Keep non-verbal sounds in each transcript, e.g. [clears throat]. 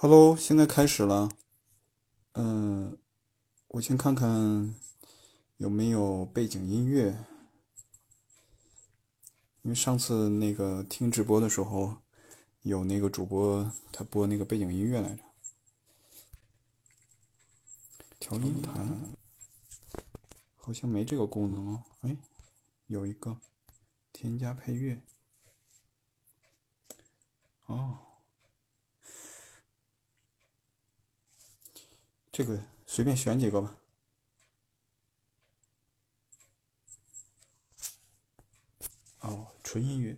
Hello，现在开始了。嗯，我先看看有没有背景音乐，因为上次那个听直播的时候，有那个主播他播那个背景音乐来着。调音盘好像没这个功能哦。哎，有一个添加配乐。哦。这个随便选几个吧。哦，纯音乐。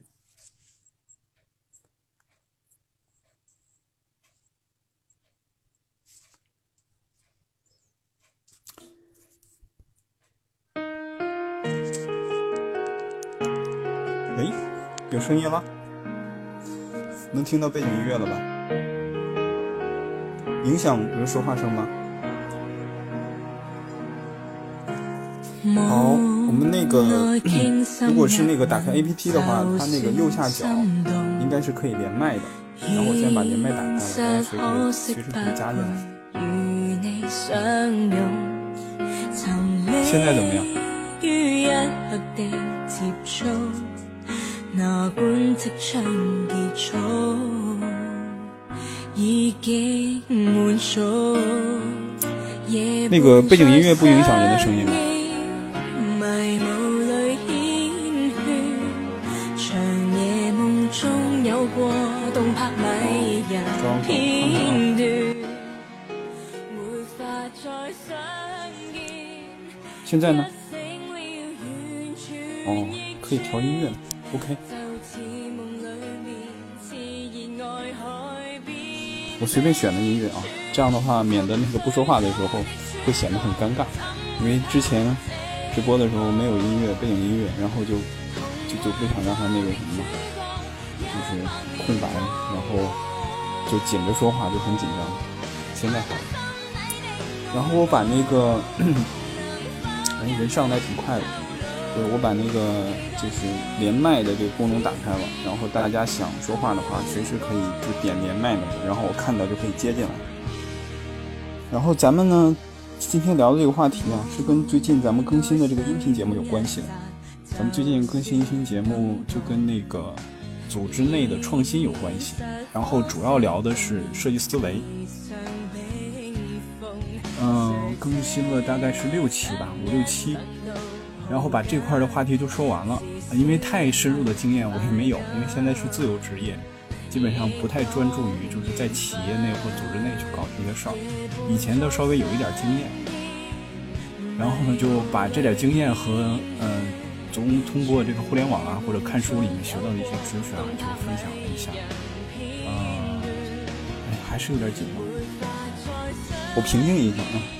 哎，有声音了，能听到背景音乐了吧？影响人说话声吗？好，我们那个如果是那个打开 A P P 的话，它那个右下角应该是可以连麦的。然后我先把连麦打开了，大家随时随时可以加进来。现在怎么样？那个背景音乐不影响人的声音吗？现在呢？哦，可以调音乐了。OK。我随便选的音乐啊，这样的话免得那个不说话的时候会显得很尴尬。因为之前直播的时候没有音乐，背景音乐，然后就就就不想让他那个什么，就是空白，然后就紧着说话就很紧张。现在好，然后我把那个。哎，人上来挺快的。对，我把那个就是连麦的这个功能打开了，然后大家想说话的话，随时可以就点连麦嘛，然后我看到就可以接进来。然后咱们呢，今天聊的这个话题啊，是跟最近咱们更新的这个音频节目有关系的。咱们最近更新音频节目就跟那个组织内的创新有关系，然后主要聊的是设计思维。嗯，更新了大概是六期吧，五六期，然后把这块的话题都说完了。因为太深入的经验我也没有，因为现在是自由职业，基本上不太专注于就是在企业内或组织内去搞这些事儿。以前都稍微有一点经验，然后呢就把这点经验和嗯，从通过这个互联网啊或者看书里面学到的一些知识啊，就分享了一下。嗯，还是有点紧张。我平静一下啊。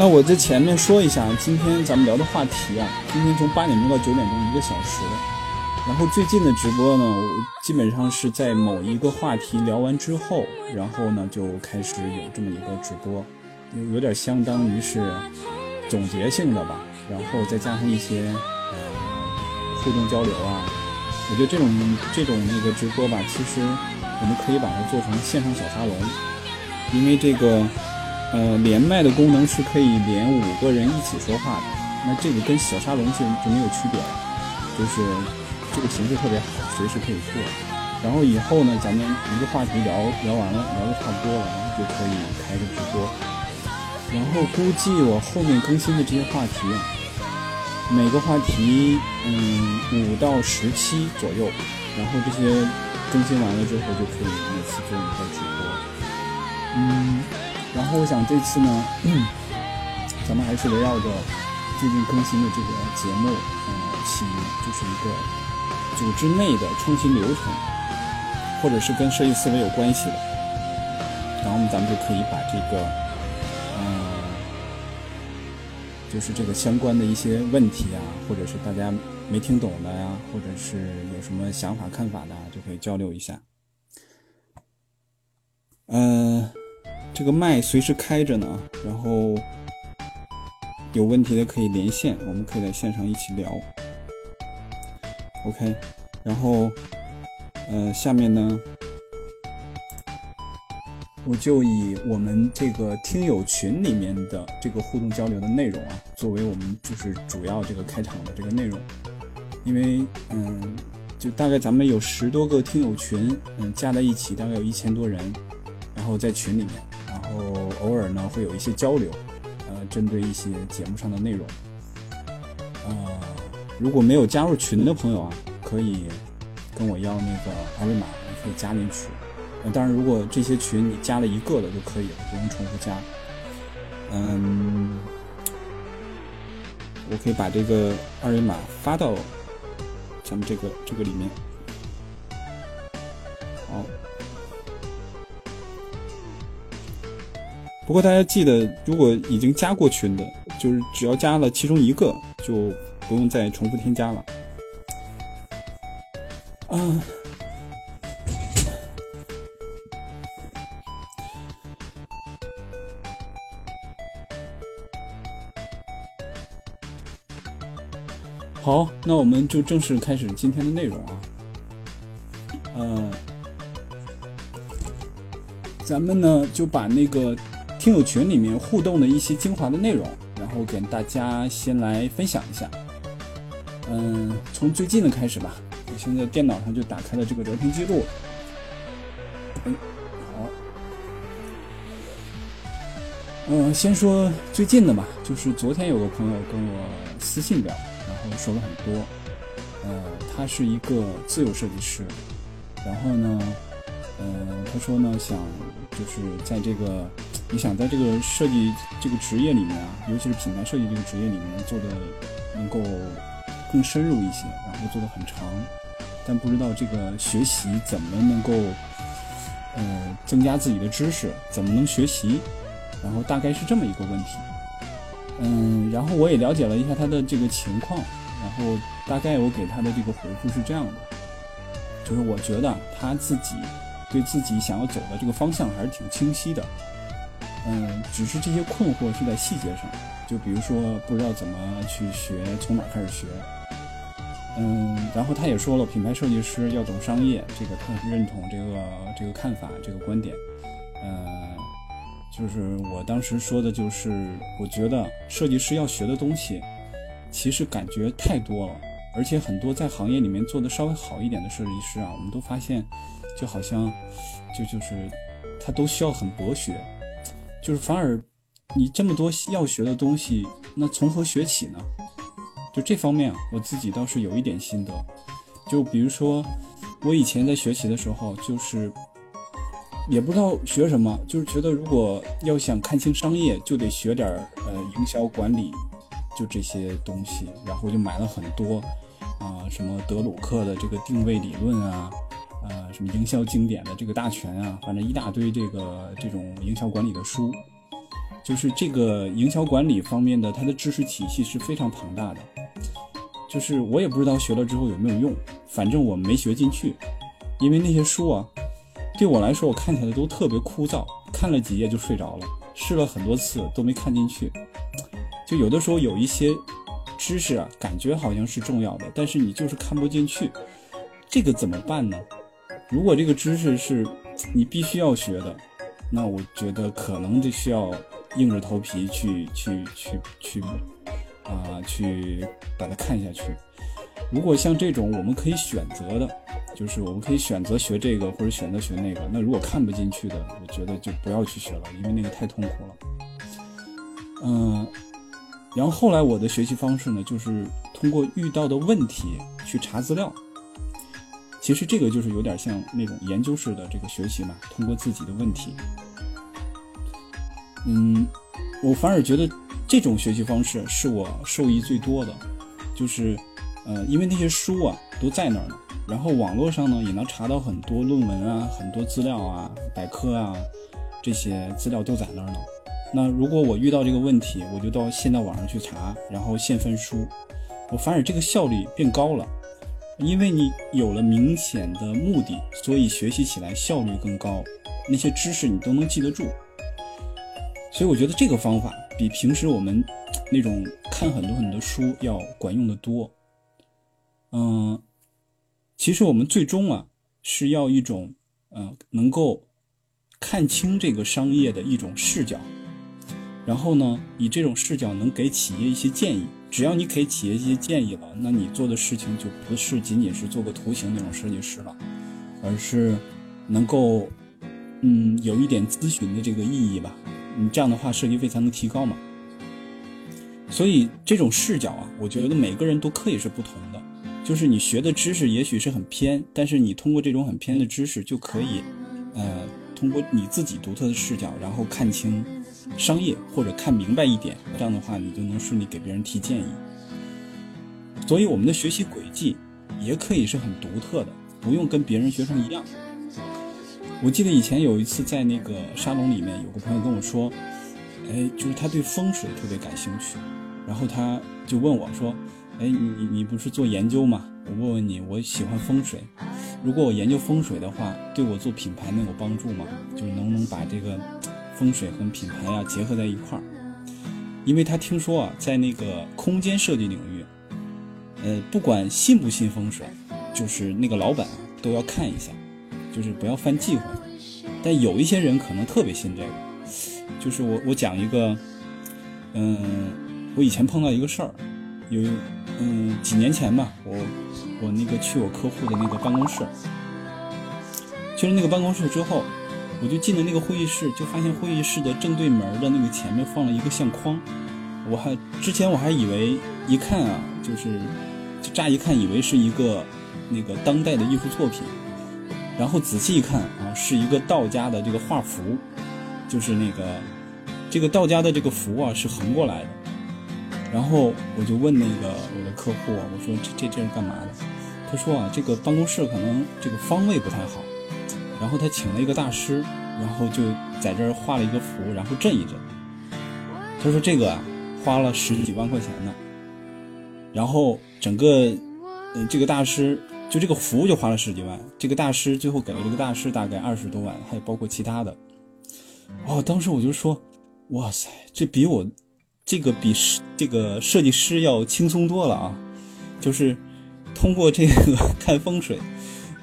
那我在前面说一下，今天咱们聊的话题啊，今天从八点钟到九点钟一个小时。然后最近的直播呢，我基本上是在某一个话题聊完之后，然后呢就开始有这么一个直播，有有点相当于是总结性的吧，然后再加上一些呃互动交流啊，我觉得这种这种那个直播吧，其实我们可以把它做成线上小沙龙，因为这个呃连麦的功能是可以连五个人一起说话的，那这个跟小沙龙就就没有区别了，就是。这个形式特别好，随时可以做。然后以后呢，咱们一个话题聊聊完了，聊的差不多了，然后就可以开个直播。然后估计我后面更新的这些话题，每个话题嗯五到十期左右，然后这些更新完了之后就可以每次做一个直播。嗯，然后我想这次呢，咱们还是围绕着最近更新的这个节目，呃，起就是一个组织内的创新流程，或者是跟设计思维有关系的，然后咱们就可以把这个，嗯。就是这个相关的一些问题啊，或者是大家没听懂的呀，或者是有什么想法看法的，就可以交流一下。嗯，这个麦随时开着呢，然后有问题的可以连线，我们可以在线上一起聊。OK，然后，呃，下面呢。我就以我们这个听友群里面的这个互动交流的内容啊，作为我们就是主要这个开场的这个内容，因为嗯，就大概咱们有十多个听友群，嗯，加在一起大概有一千多人，然后在群里面，然后偶尔呢会有一些交流，呃，针对一些节目上的内容，呃，如果没有加入群的朋友啊，可以跟我要那个二维码，你可以加进去。当然，如果这些群你加了一个的就可以了，不用重复加。嗯，我可以把这个二维码发到咱们这个这个里面。好，不过大家记得，如果已经加过群的，就是只要加了其中一个，就不用再重复添加了。啊。好，那我们就正式开始今天的内容啊。呃，咱们呢就把那个听友群里面互动的一些精华的内容，然后给大家先来分享一下。嗯，从最近的开始吧。我现在电脑上就打开了这个聊天记录。嗯，好。嗯，先说最近的吧，就是昨天有个朋友跟我私信聊。然后说了很多，呃，他是一个自由设计师，然后呢，呃，他说呢，想就是在这个，你想在这个设计这个职业里面啊，尤其是品牌设计这个职业里面做的能够更深入一些，然后做的很长，但不知道这个学习怎么能够，呃，增加自己的知识，怎么能学习，然后大概是这么一个问题。嗯，然后我也了解了一下他的这个情况，然后大概我给他的这个回复是这样的，就是我觉得他自己对自己想要走的这个方向还是挺清晰的，嗯，只是这些困惑是在细节上，就比如说不知道怎么去学，从哪开始学，嗯，然后他也说了，品牌设计师要懂商业，这个他认同这个这个看法，这个观点，嗯。就是我当时说的，就是我觉得设计师要学的东西，其实感觉太多了，而且很多在行业里面做的稍微好一点的设计师啊，我们都发现，就好像，就就是他都需要很博学，就是反而你这么多要学的东西，那从何学起呢？就这方面，我自己倒是有一点心得，就比如说我以前在学习的时候，就是。也不知道学什么，就是觉得如果要想看清商业，就得学点呃营销管理，就这些东西，然后就买了很多啊什么德鲁克的这个定位理论啊，呃什么营销经典的这个大全啊，反正一大堆这个这种营销管理的书，就是这个营销管理方面的它的知识体系是非常庞大的，就是我也不知道学了之后有没有用，反正我没学进去，因为那些书啊。对我来说，我看起来都特别枯燥，看了几页就睡着了，试了很多次都没看进去。就有的时候有一些知识啊，感觉好像是重要的，但是你就是看不进去，这个怎么办呢？如果这个知识是 [tsk] 你必须要学的，那我觉得可能就需要硬着头皮去去去去啊，去把它看下去。如果像这种我们可以选择的。就是我们可以选择学这个，或者选择学那个。那如果看不进去的，我觉得就不要去学了，因为那个太痛苦了。嗯，然后后来我的学习方式呢，就是通过遇到的问题去查资料。其实这个就是有点像那种研究式的这个学习嘛，通过自己的问题。嗯，我反而觉得这种学习方式是我受益最多的，就是，呃，因为那些书啊都在那儿呢，然后网络上呢也能查到很多论文啊、很多资料啊、百科啊，这些资料都在那儿呢。那如果我遇到这个问题，我就到现在网上去查，然后现翻书，我反而这个效率变高了，因为你有了明显的目的，所以学习起来效率更高，那些知识你都能记得住。所以我觉得这个方法比平时我们那种看很多很多书要管用的多。嗯，其实我们最终啊是要一种呃能够看清这个商业的一种视角，然后呢以这种视角能给企业一些建议。只要你给企业一些建议了，那你做的事情就不是仅仅是做个图形那种设计师了，而是能够嗯有一点咨询的这个意义吧。你这样的话，设计费才能提高嘛。所以这种视角啊，我觉得每个人都可以是不同的。就是你学的知识也许是很偏，但是你通过这种很偏的知识，就可以，呃，通过你自己独特的视角，然后看清商业或者看明白一点。这样的话，你就能顺利给别人提建议。所以我们的学习轨迹也可以是很独特的，不用跟别人学成一样。我记得以前有一次在那个沙龙里面，有个朋友跟我说，哎，就是他对风水特别感兴趣，然后他就问我说，哎，你你你不是做研究吗？我问问你，我喜欢风水，如果我研究风水的话，对我做品牌能有帮助吗？就是能不能把这个风水和品牌呀结合在一块儿？因为他听说啊，在那个空间设计领域，呃，不管信不信风水，就是那个老板都要看一下。就是不要犯忌讳，但有一些人可能特别信这个。就是我我讲一个，嗯，我以前碰到一个事儿，有嗯几年前吧，我我那个去我客户的那个办公室，去了那个办公室之后，我就进了那个会议室，就发现会议室的正对门的那个前面放了一个相框，我还之前我还以为一看啊，就是就乍一看以为是一个那个当代的艺术作品。然后仔细一看啊，是一个道家的这个画符，就是那个这个道家的这个符啊是横过来的。然后我就问那个我的客户，我说这这这是干嘛的？他说啊，这个办公室可能这个方位不太好，然后他请了一个大师，然后就在这儿画了一个符，然后镇一镇。他说这个啊花了十几万块钱呢，然后整个嗯这个大师。就这个符就花了十几万，这个大师最后给了这个大师大概二十多万，还有包括其他的。哦，当时我就说，哇塞，这比我这个比这个设计师要轻松多了啊！就是通过这个 [laughs] 看风水，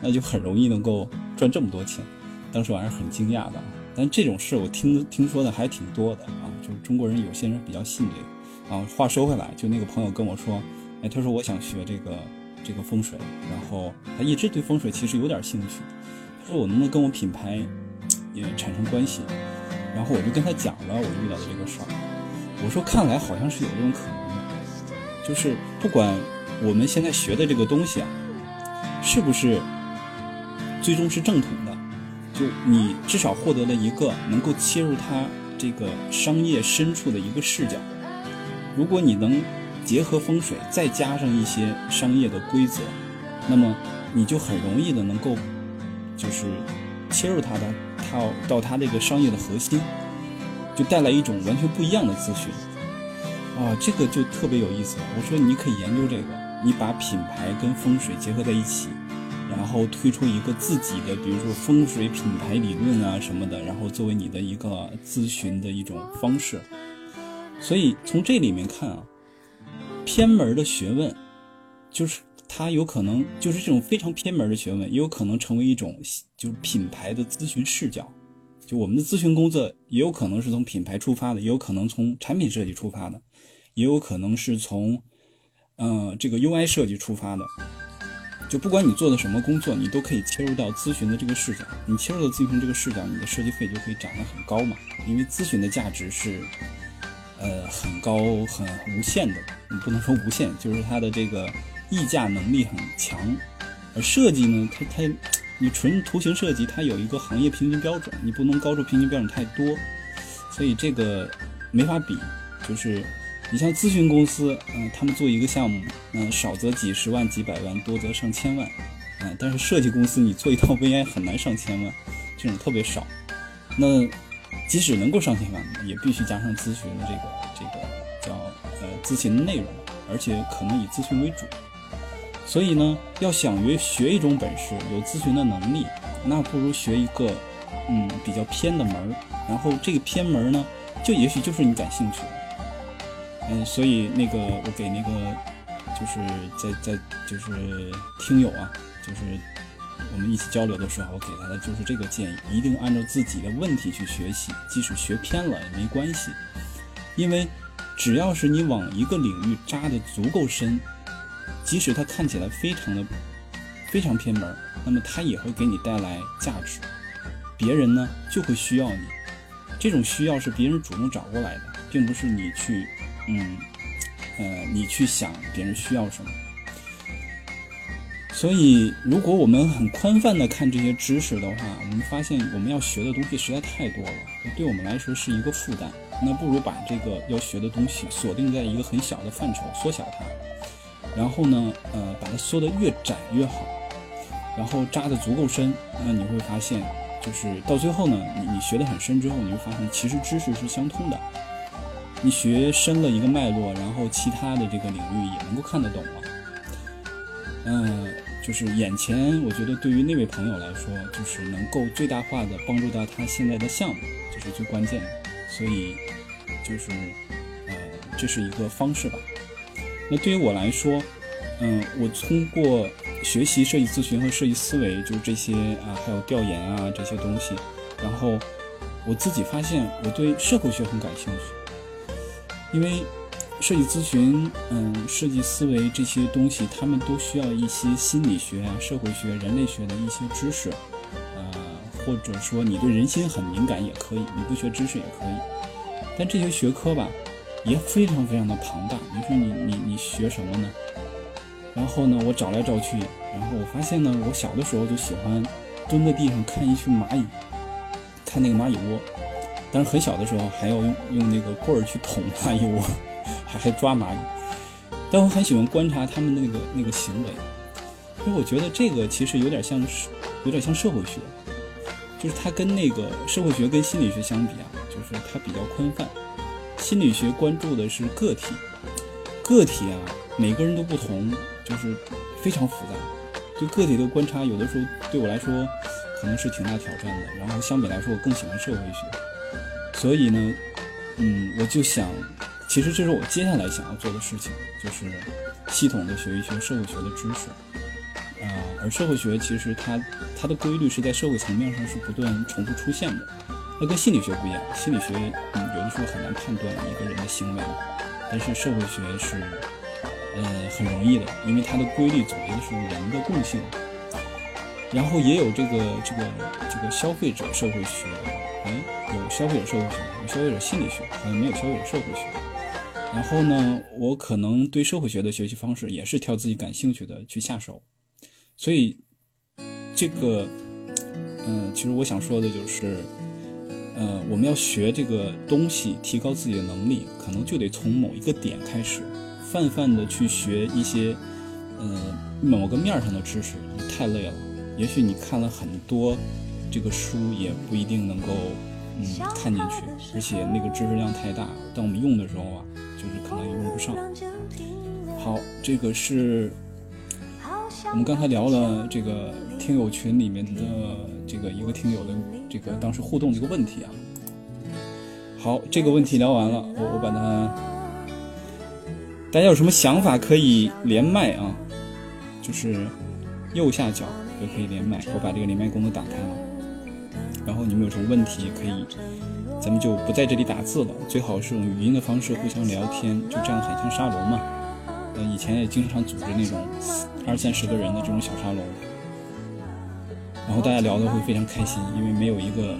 那就很容易能够赚这么多钱。当时我还是很惊讶的，但这种事我听听说的还挺多的啊，就是中国人有些人比较信这个啊。话说回来，就那个朋友跟我说，哎，他说我想学这个。这个风水，然后他一直对风水其实有点兴趣。他说我能不能跟我品牌也产生关系？然后我就跟他讲了我遇到的这个事儿。我说看来好像是有这种可能，就是不管我们现在学的这个东西啊，是不是最终是正统的，就你至少获得了一个能够切入它这个商业深处的一个视角。如果你能。结合风水，再加上一些商业的规则，那么你就很容易的能够，就是切入它的，套到它这个商业的核心，就带来一种完全不一样的咨询。啊，这个就特别有意思。我说你可以研究这个，你把品牌跟风水结合在一起，然后推出一个自己的，比如说风水品牌理论啊什么的，然后作为你的一个咨询的一种方式。所以从这里面看啊。偏门的学问，就是它有可能就是这种非常偏门的学问，也有可能成为一种就是品牌的咨询视角。就我们的咨询工作，也有可能是从品牌出发的，也有可能从产品设计出发的，也有可能是从，呃，这个 UI 设计出发的。就不管你做的什么工作，你都可以切入到咨询的这个视角。你切入到咨询这个视角，你的设计费就可以涨得很高嘛。因为咨询的价值是。呃很高很无限的，你不能说无限，就是它的这个溢价能力很强。而设计呢，它它你纯图形设计，它有一个行业平均标准，你不能高出平均标准太多，所以这个没法比。就是你像咨询公司，嗯，他们做一个项目，嗯，少则几十万几百万，多则上千万，嗯，但是设计公司你做一套 [laughs] VI 很难上千万，这种特别少。那即使能够上千万，也必须加上咨询的这个这个叫呃咨询内容，而且可能以咨询为主。所以呢，要想学学一种本事，有咨询的能力，那不如学一个嗯比较偏的门儿。然后这个偏门呢，就也许就是你感兴趣的。嗯，所以那个我给那个就是在在就是听友啊，就是我们一起交流的时候，我给他的就是这个建议，一定按照自己的问题去学习，即使学偏了也没关系，因为只要是你往一个领域扎的足够深，即使它看起来非常的非常偏门，那么它也会给你带来价值，别人呢就会需要你，这种需要是别人主动找过来的，并不是你去。嗯，呃，你去想别人需要什么。所以，如果我们很宽泛的看这些知识的话，我们发现我们要学的东西实在太多了，对我们来说是一个负担。那不如把这个要学的东西锁定在一个很小的范畴，缩小它，然后呢，呃，把它缩得越窄越好，然后扎得足够深。那你会发现，就是到最后呢，你你学得很深之后，你会发现其实知识是相通的。你学深了一个脉络，然后其他的这个领域也能够看得懂了。嗯，就是眼前，我觉得对于那位朋友来说，就是能够最大化的帮助到他现在的项目，这是最关键的。所以，就是呃，这是一个方式吧。那对于我来说，嗯，我通过学习设计咨询和设计思维，就是这些啊，还有调研啊这些东西，然后我自己发现我对社会学很感兴趣。因为设计咨询，嗯，设计思维这些东西，他们都需要一些心理学、社会学、人类学的一些知识，呃，或者说你对人心很敏感也可以，你不学知识也可以。但这些学科吧，也非常非常的庞大。你说你你你学什么呢？然后呢，我找来找去，然后我发现呢，我小的时候就喜欢蹲在地上看一群蚂蚁，看那个蚂蚁窝。但是很小的时候还要用用那个棍儿去捅蚂蚁窝，还还抓蚂蚁。但我很喜欢观察他们的那个那个行为，因为我觉得这个其实有点像是有点像社会学，就是它跟那个社会学跟心理学相比啊，就是它比较宽泛。心理学关注的是个体，个体啊每个人都不同，就是非常复杂。对个体的观察，有的时候对我来说可能是挺大挑战的。然后相比来说，我更喜欢社会学。所以呢，嗯，我就想，其实这是我接下来想要做的事情，就是系统的学一学社会学的知识，啊，而社会学其实它它的规律是在社会层面上是不断重复出现的，那跟心理学不一样，心理学嗯有的时候很难判断一个人的行为，但是社会学是，呃，很容易的，因为它的规律总结的是人的共性，然后也有这个这个这个消费者社会学。哎，有消费者社会学，有消费者心理学，好像没有消费者社会学。然后呢，我可能对社会学的学习方式也是挑自己感兴趣的去下手。所以，这个，嗯，其实我想说的就是，呃，我们要学这个东西，提高自己的能力，可能就得从某一个点开始，泛泛的去学一些，呃，某个面上的知识，太累了。也许你看了很多。这个书也不一定能够嗯看进去，而且那个知识量太大，当我们用的时候啊，就是可能也用不上。好，这个是我们刚才聊了这个听友群里面的这个一个听友的这个当时互动这个问题啊。好，这个问题聊完了，我我把它，大家有什么想法可以连麦啊？就是右下角就可以连麦，我把这个连麦功能打开了。然后你们有什么问题可以，咱们就不在这里打字了，最好是用语音的方式互相聊天，就这样很像沙龙嘛。呃，以前也经常组织那种二三十个人的这种小沙龙，然后大家聊的会非常开心，因为没有一个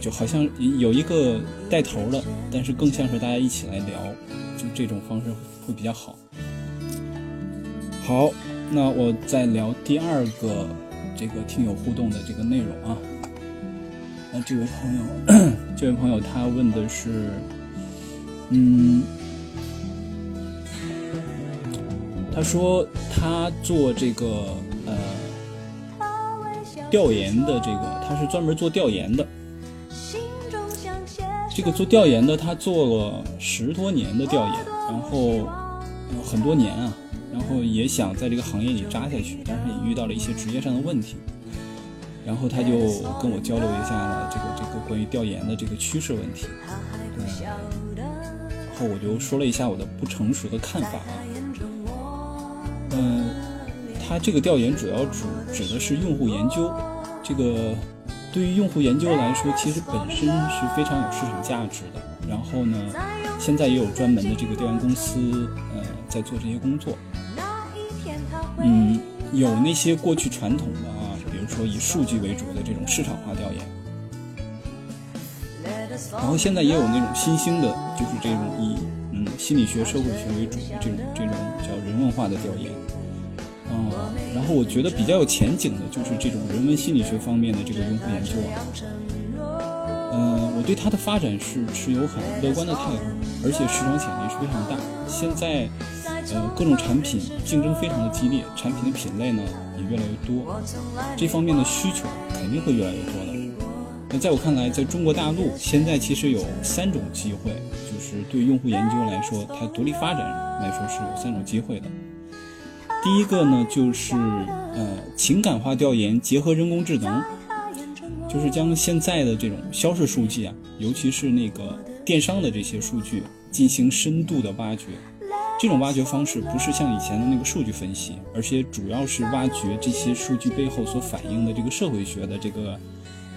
就好像有一个带头的，但是更像是大家一起来聊，就这种方式会比较好。好，那我再聊第二个这个听友互动的这个内容啊。那这位朋友，[clears throat] 这位朋友他问的是，嗯，他说他做这个呃调研的这个，他是专门做调研的。这个做调研的，他做了十多年的调研，然后很多年啊，然后也想在这个行业里扎下去，但是也遇到了一些职业上的问题。然后他就跟我交流一下了这个这个关于调研的这个趋势问题，嗯，然后我就说了一下我的不成熟的看法啊，嗯，他这个调研主要指指的是用户研究，这个对于用户研究来说，其实本身是非常有市场价值的。然后呢，现在也有专门的这个调研公司，呃，在做这些工作，嗯，有那些过去传统的。说以数据为主的这种市场化调研，然后现在也有那种新兴的，就是这种以嗯心理学、社会学为主的这种这种叫人文化的调研，嗯，然后我觉得比较有前景的就是这种人文心理学方面的这个用户研究啊，嗯，我对它的发展是持有很乐观的态度，而且市场潜力是非常大。现在呃各种产品竞争非常的激烈，产品的品类呢。也越来越多，这方面的需求肯定会越来越多的。那在我看来，在中国大陆现在其实有三种机会，就是对用户研究来说，它独立发展来说是有三种机会的。第一个呢，就是呃情感化调研结合人工智能，就是将现在的这种销售数据啊，尤其是那个电商的这些数据进行深度的挖掘。这种挖掘方式不是像以前的那个数据分析，而且主要是挖掘这些数据背后所反映的这个社会学的这个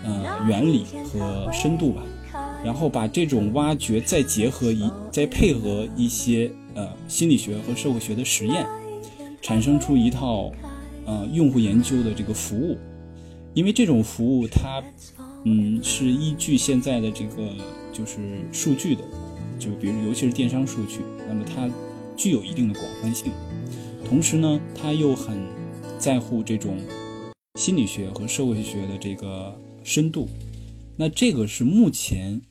呃原理和深度吧，然后把这种挖掘再结合一再配合一些呃心理学和社会学的实验，产生出一套呃用户研究的这个服务，因为这种服务它嗯是依据现在的这个就是数据的，就比如尤其是电商数据，那么它。具有一定的广泛性，同时呢，他又很在乎这种心理学和社会学的这个深度。那这个是目前，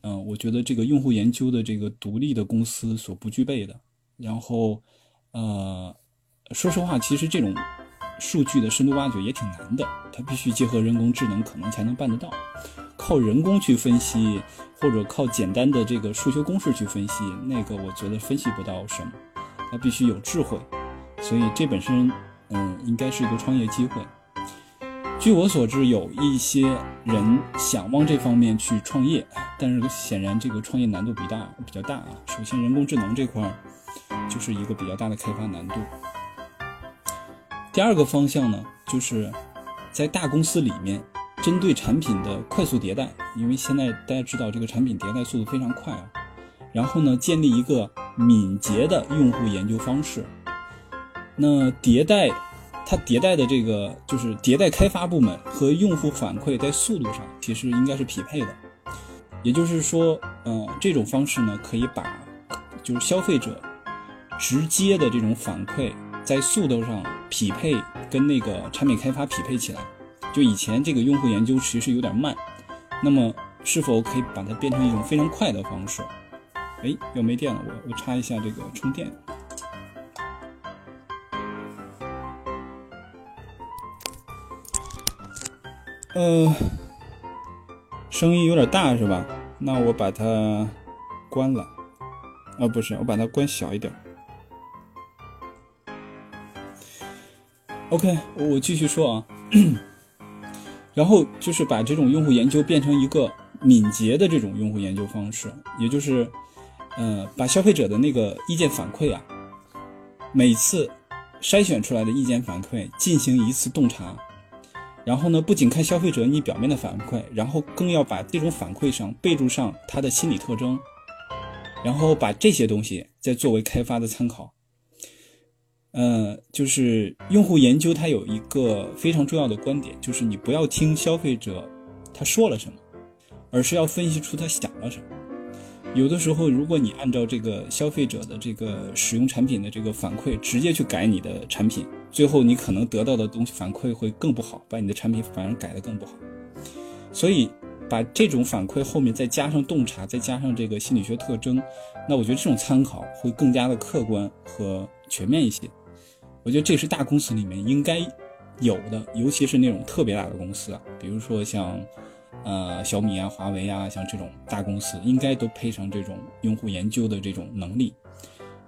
嗯，我觉得这个用户研究的这个独立的公司所不具备的。然后，呃，说实话，其实这种数据的深度挖掘也挺难的，它必须结合人工智能，可能才能办得到。靠人工去分析。或者靠简单的这个数学公式去分析，那个我觉得分析不到什么，它必须有智慧，所以这本身，嗯，应该是一个创业机会。据我所知，有一些人想往这方面去创业，但是显然这个创业难度比大比较大啊。首先，人工智能这块儿就是一个比较大的开发难度。第二个方向呢，就是在大公司里面。针对产品的快速迭代，因为现在大家知道这个产品迭代速度非常快啊。然后呢，建立一个敏捷的用户研究方式。那迭代，它迭代的这个就是迭代开发部门和用户反馈在速度上其实应该是匹配的。也就是说，呃，这种方式呢，可以把就是消费者直接的这种反馈在速度上匹配，跟那个产品开发匹配起来。就以前这个用户研究其实有点慢，那么是否可以把它变成一种非常快的方式？哎，要没电了，我我插一下这个充电。呃，声音有点大是吧？那我把它关了。啊，不是，我把它关小一点。OK，我继续说啊。然后就是把这种用户研究变成一个敏捷的这种用户研究方式，也就是，呃，把消费者的那个意见反馈啊，每次筛选出来的意见反馈进行一次洞察，然后呢，不仅看消费者你表面的反馈，然后更要把这种反馈上备注上他的心理特征，然后把这些东西再作为开发的参考。呃，就是用户研究，它有一个非常重要的观点，就是你不要听消费者他说了什么，而是要分析出他想了什么。有的时候，如果你按照这个消费者的这个使用产品的这个反馈，直接去改你的产品，最后你可能得到的东西反馈会更不好，把你的产品反而改得更不好。所以，把这种反馈后面再加上洞察，再加上这个心理学特征，那我觉得这种参考会更加的客观和全面一些。我觉得这是大公司里面应该有的，尤其是那种特别大的公司啊，比如说像。呃，小米啊，华为啊，像这种大公司，应该都配上这种用户研究的这种能力，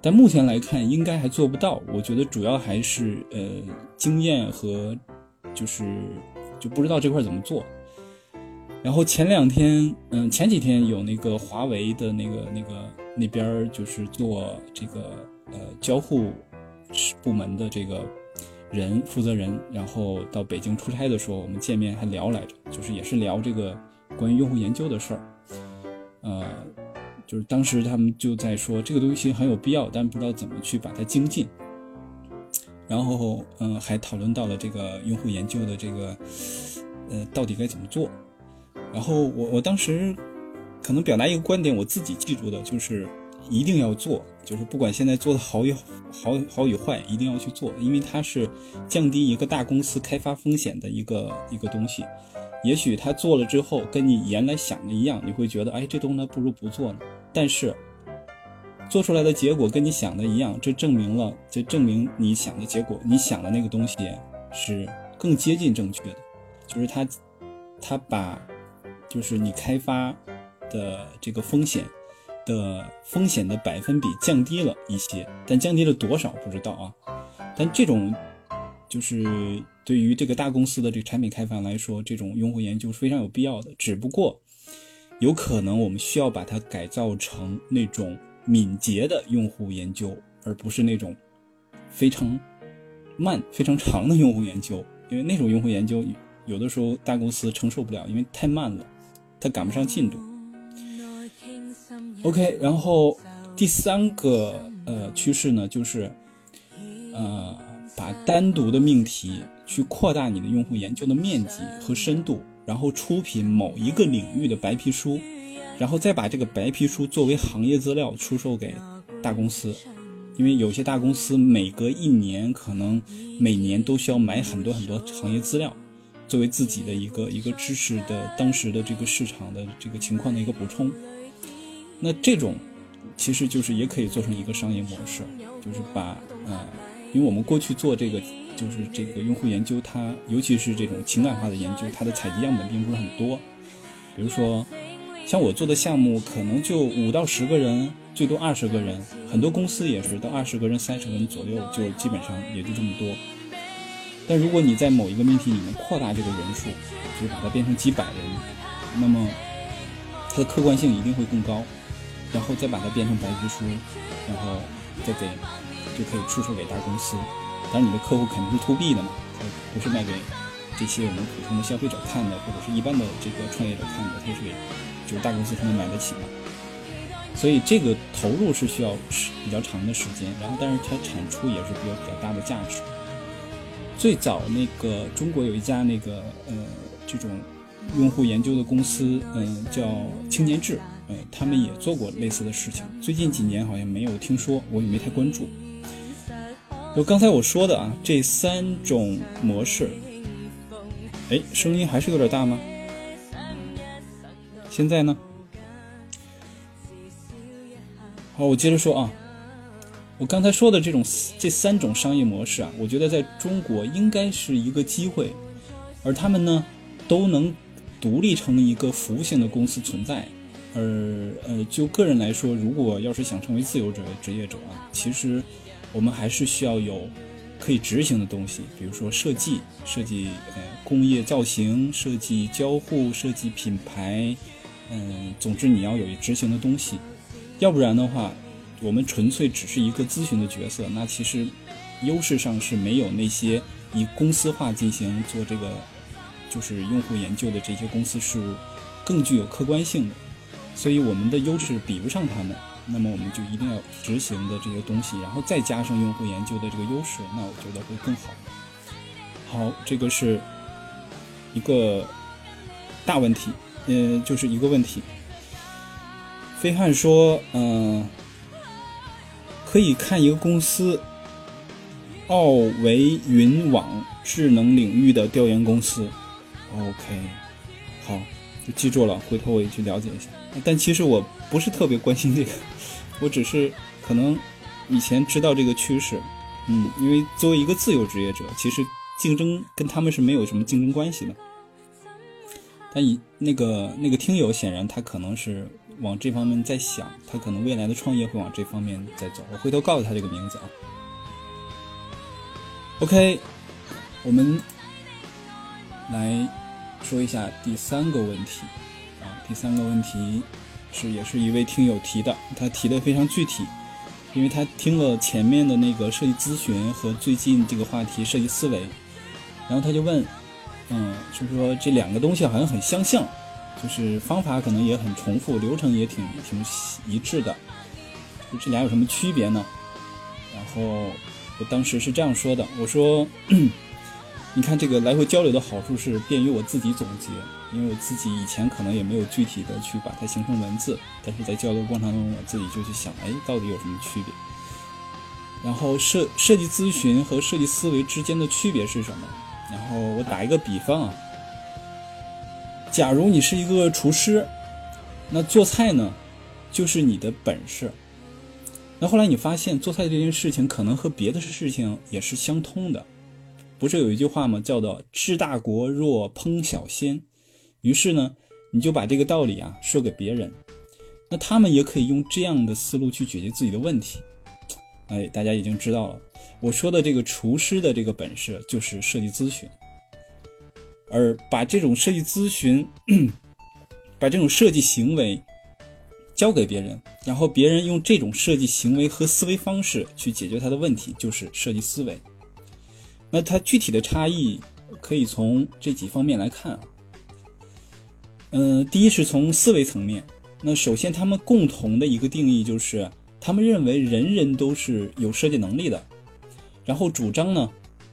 但目前来看，应该还做不到。我觉得主要还是呃经验和就是就不知道这块怎么做。然后前两天，嗯，前几天有那个华为的那个那个那边就是做这个呃交互部门的这个。人负责人，然后到北京出差的时候，我们见面还聊来着，就是也是聊这个关于用户研究的事儿。呃，就是当时他们就在说这个东西很有必要，但不知道怎么去把它精进。然后，嗯，还讨论到了这个用户研究的这个，呃，到底该怎么做。然后我我当时可能表达一个观点，我自己记住的就是。一定要做，就是不管现在做的好与好好与坏，一定要去做，因为它是降低一个大公司开发风险的一个一个东西。也许他做了之后，跟你原来想的一样，你会觉得，哎，这东西不如不做呢。但是做出来的结果跟你想的一样，这证明了，这证明你想的结果，你想的那个东西是更接近正确的，就是他他把就是你开发的这个风险。的风险的百分比降低了一些，但降低了多少不知道啊。但这种就是对于这个大公司的这个产品开发来说，这种用户研究是非常有必要的。只不过有可能我们需要把它改造成那种敏捷的用户研究，而不是那种非常慢、非常长的用户研究。因为那种用户研究有的时候大公司承受不了，因为太慢了，它赶不上进度。OK，然后第三个呃趋势呢，就是呃把单独的命题去扩大你的用户研究的面积和深度，然后出品某一个领域的白皮书，然后再把这个白皮书作为行业资料出售给大公司，因为有些大公司每隔一年可能每年都需要买很多很多行业资料，作为自己的一个一个知识的当时的这个市场的这个情况的一个补充。那这种，其实就是也可以做成一个商业模式，就是把呃，因为我们过去做这个，就是这个用户研究，它尤其是这种情感化的研究，它的采集样本并不是很多。比如说，像我做的项目，可能就五到十个人，最多二十个人，很多公司也是到二十个人、三十个人左右，就基本上也就这么多。但如果你在某一个命题里面扩大这个人数，就是把它变成几百人，那么它的客观性一定会更高。然后再把它变成白皮书，然后再给就可以出售给大公司。当然，你的客户肯定是 to B 的嘛，他不是卖给这些我们普通的消费者看的，或者是一般的这个创业者看的，他是给就是大公司才能买得起嘛。所以这个投入是需要比较长的时间，然后但是它产出也是比较比较大的价值。最早那个中国有一家那个呃这种用户研究的公司，嗯，叫青年志。呃，他们也做过类似的事情，最近几年好像没有听说，我也没太关注。就刚才我说的啊，这三种模式，哎，声音还是有点大吗？现在呢？好，我接着说啊，我刚才说的这种这三种商业模式啊，我觉得在中国应该是一个机会，而他们呢，都能独立成一个服务性的公司存在。而呃，就个人来说，如果要是想成为自由职职业者啊，其实我们还是需要有可以执行的东西，比如说设计、设计呃工业造型、设计交互、设计品牌，嗯，总之你要有执行的东西，要不然的话，我们纯粹只是一个咨询的角色，那其实优势上是没有那些以公司化进行做这个就是用户研究的这些公司是更具有客观性的。所以我们的优势比不上他们，那么我们就一定要执行的这些东西，然后再加上用户研究的这个优势，那我觉得会更好。好，这个是一个大问题。呃，就是一个问题。飞汉说，嗯，可以看一个公司，奥维云网智能领域的调研公司。OK，好，就记住了，回头我也去了解一下。但其实我不是特别关心这个，我只是可能以前知道这个趋势，嗯，因为作为一个自由职业者，其实竞争跟他们是没有什么竞争关系的。但以那个那个听友显然他可能是往这方面在想，他可能未来的创业会往这方面在走。我回头告诉他这个名字啊。OK，我们来说一下第三个问题。第三个问题是也是一位听友提的，他提的非常具体，因为他听了前面的那个设计咨询和最近这个话题设计思维，然后他就问。嗯，就是说这两个东西好像很相像，就是方法可能也很重复，流程也挺挺一致的，就这俩有什么区别呢？然后我当时是这样说的，我说，你看这个来回交流的好处是便于我自己总结，因为我自己以前可能也没有具体的去把它形成文字，但是在交流过程中我自己就去想，哎，到底有什么区别？然后设设计咨询和设计思维之间的区别是什么？然后我打一个比方啊，假如你是一个厨师，那做菜呢，就是你的本事。那后来你发现做菜这件事情可能和别的事情也是相通的，不是有一句话吗？叫做“治大国若烹小鲜”。于是呢，你就把这个道理啊说给别人，那他们也可以用这样的思路去解决自己的问题。哎，大家已经知道了。我说的这个厨师的这个本事就是设计咨询，而把这种设计咨询，把这种设计行为交给别人，然后别人用这种设计行为和思维方式去解决他的问题，就是设计思维。那它具体的差异可以从这几方面来看啊。嗯，第一是从思维层面，那首先他们共同的一个定义就是，他们认为人人都是有设计能力的。然后主张呢，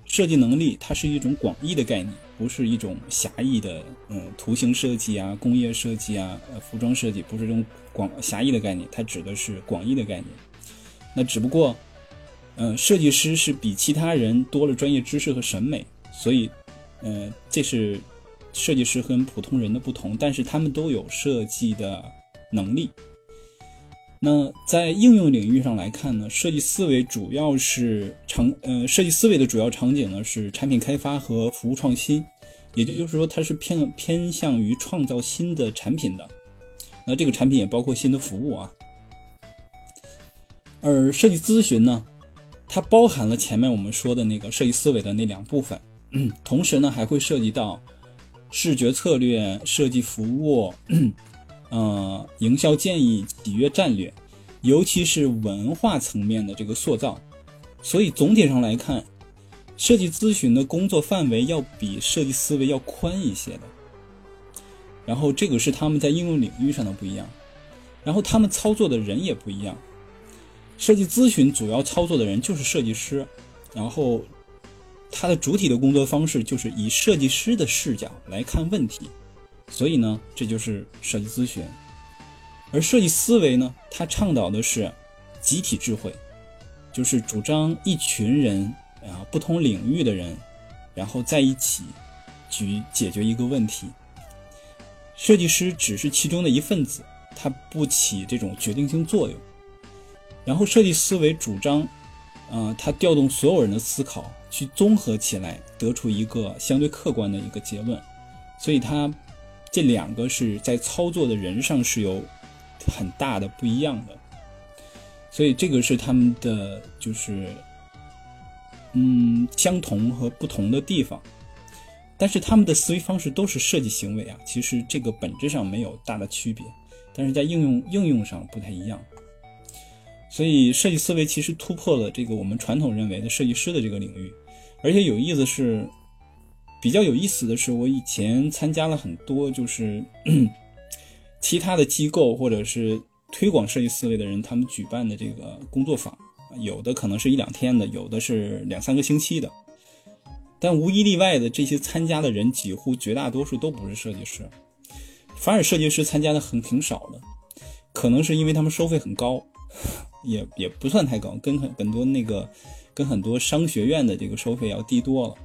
设计能力它是一种广义的概念，不是一种狭义的，嗯，图形设计啊、工业设计啊、服装设计，不是这种广狭义的概念，它指的是广义的概念。那只不过，嗯，设计师是比其他人多了专业知识和审美，所以，呃，这是设计师和普通人的不同，但是他们都有设计的能力。那在应用领域上来看呢，设计思维主要是场，呃，设计思维的主要场景呢是产品开发和服务创新，也就是说，它是偏偏向于创造新的产品的。那这个产品也包括新的服务啊。而设计咨询呢，它包含了前面我们说的那个设计思维的那两部分，同时呢还会涉及到视觉策略、设计服务。呃，营销建议、企业战略，尤其是文化层面的这个塑造，所以总体上来看，设计咨询的工作范围要比设计思维要宽一些的。然后这个是他们在应用领域上的不一样，然后他们操作的人也不一样。设计咨询主要操作的人就是设计师，然后他的主体的工作方式就是以设计师的视角来看问题。所以呢，这就是设计咨询，而设计思维呢，它倡导的是集体智慧，就是主张一群人啊，不同领域的人，然后在一起去解决一个问题。设计师只是其中的一份子，他不起这种决定性作用。然后设计思维主张，啊，他调动所有人的思考，去综合起来，得出一个相对客观的一个结论。所以他。这两个是在操作的人上是有很大的不一样的，所以这个是他们的就是嗯相同和不同的地方，但是他们的思维方式都是设计行为啊，其实这个本质上没有大的区别，但是在应用应用上不太一样，所以设计思维其实突破了这个我们传统认为的设计师的这个领域，而且有意思是。比较有意思的是，我以前参加了很多就是 [clears throat] 其他的机构或者是推广设计思维的人，他们举办的这个工作坊，有的可能是一两天的，有的是两三个星期的，但无一例外的这些参加的人，几乎绝大多数都不是设计师，反而设计师参加的很挺少的，可能是因为他们收费很高，也也不算太高，跟很很多那个跟很多商学院的这个收费要低多了，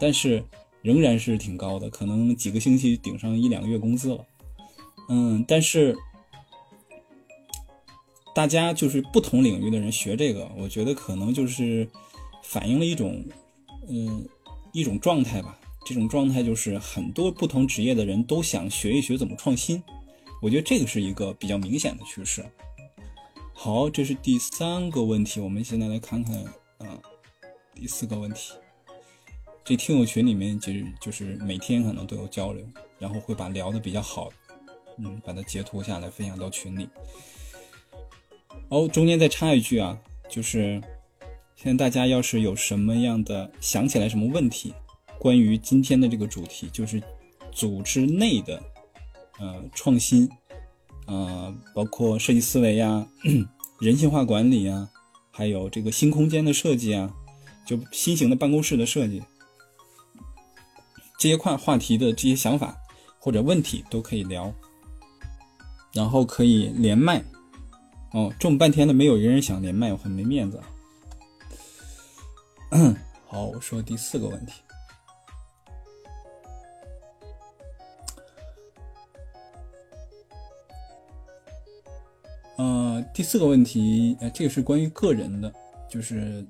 但是仍然是挺高的，可能几个星期顶上一两个月工资了。嗯，但是大家就是不同领域的人学这个，我觉得可能就是反映了一种嗯一种状态吧。这种状态就是很多不同职业的人都想学一学怎么创新，我觉得这个是一个比较明显的趋势。好，这是第三个问题，我们现在来看看啊，第四个问题。这听友群里面其实就是每天可能都有交流，然后会把聊的比较好，嗯，把它截图下来分享到群里。哦，中间再插一句啊，就是现在大家要是有什么样的想起来什么问题。关于今天的这个主题，就是组织内的呃创新，啊，包括设计思维呀、[clears throat] 人性化管理呀，还有这个新空间的设计啊，就新型的办公室的设计，这些块话题的这些想法或者问题都可以聊，然后可以连麦。哦，这么半天了没有一个人想连麦，我很没面子。[clears throat] 好，我说第四个问题。呃，第四个问题，呃，这个是关于个人的，就是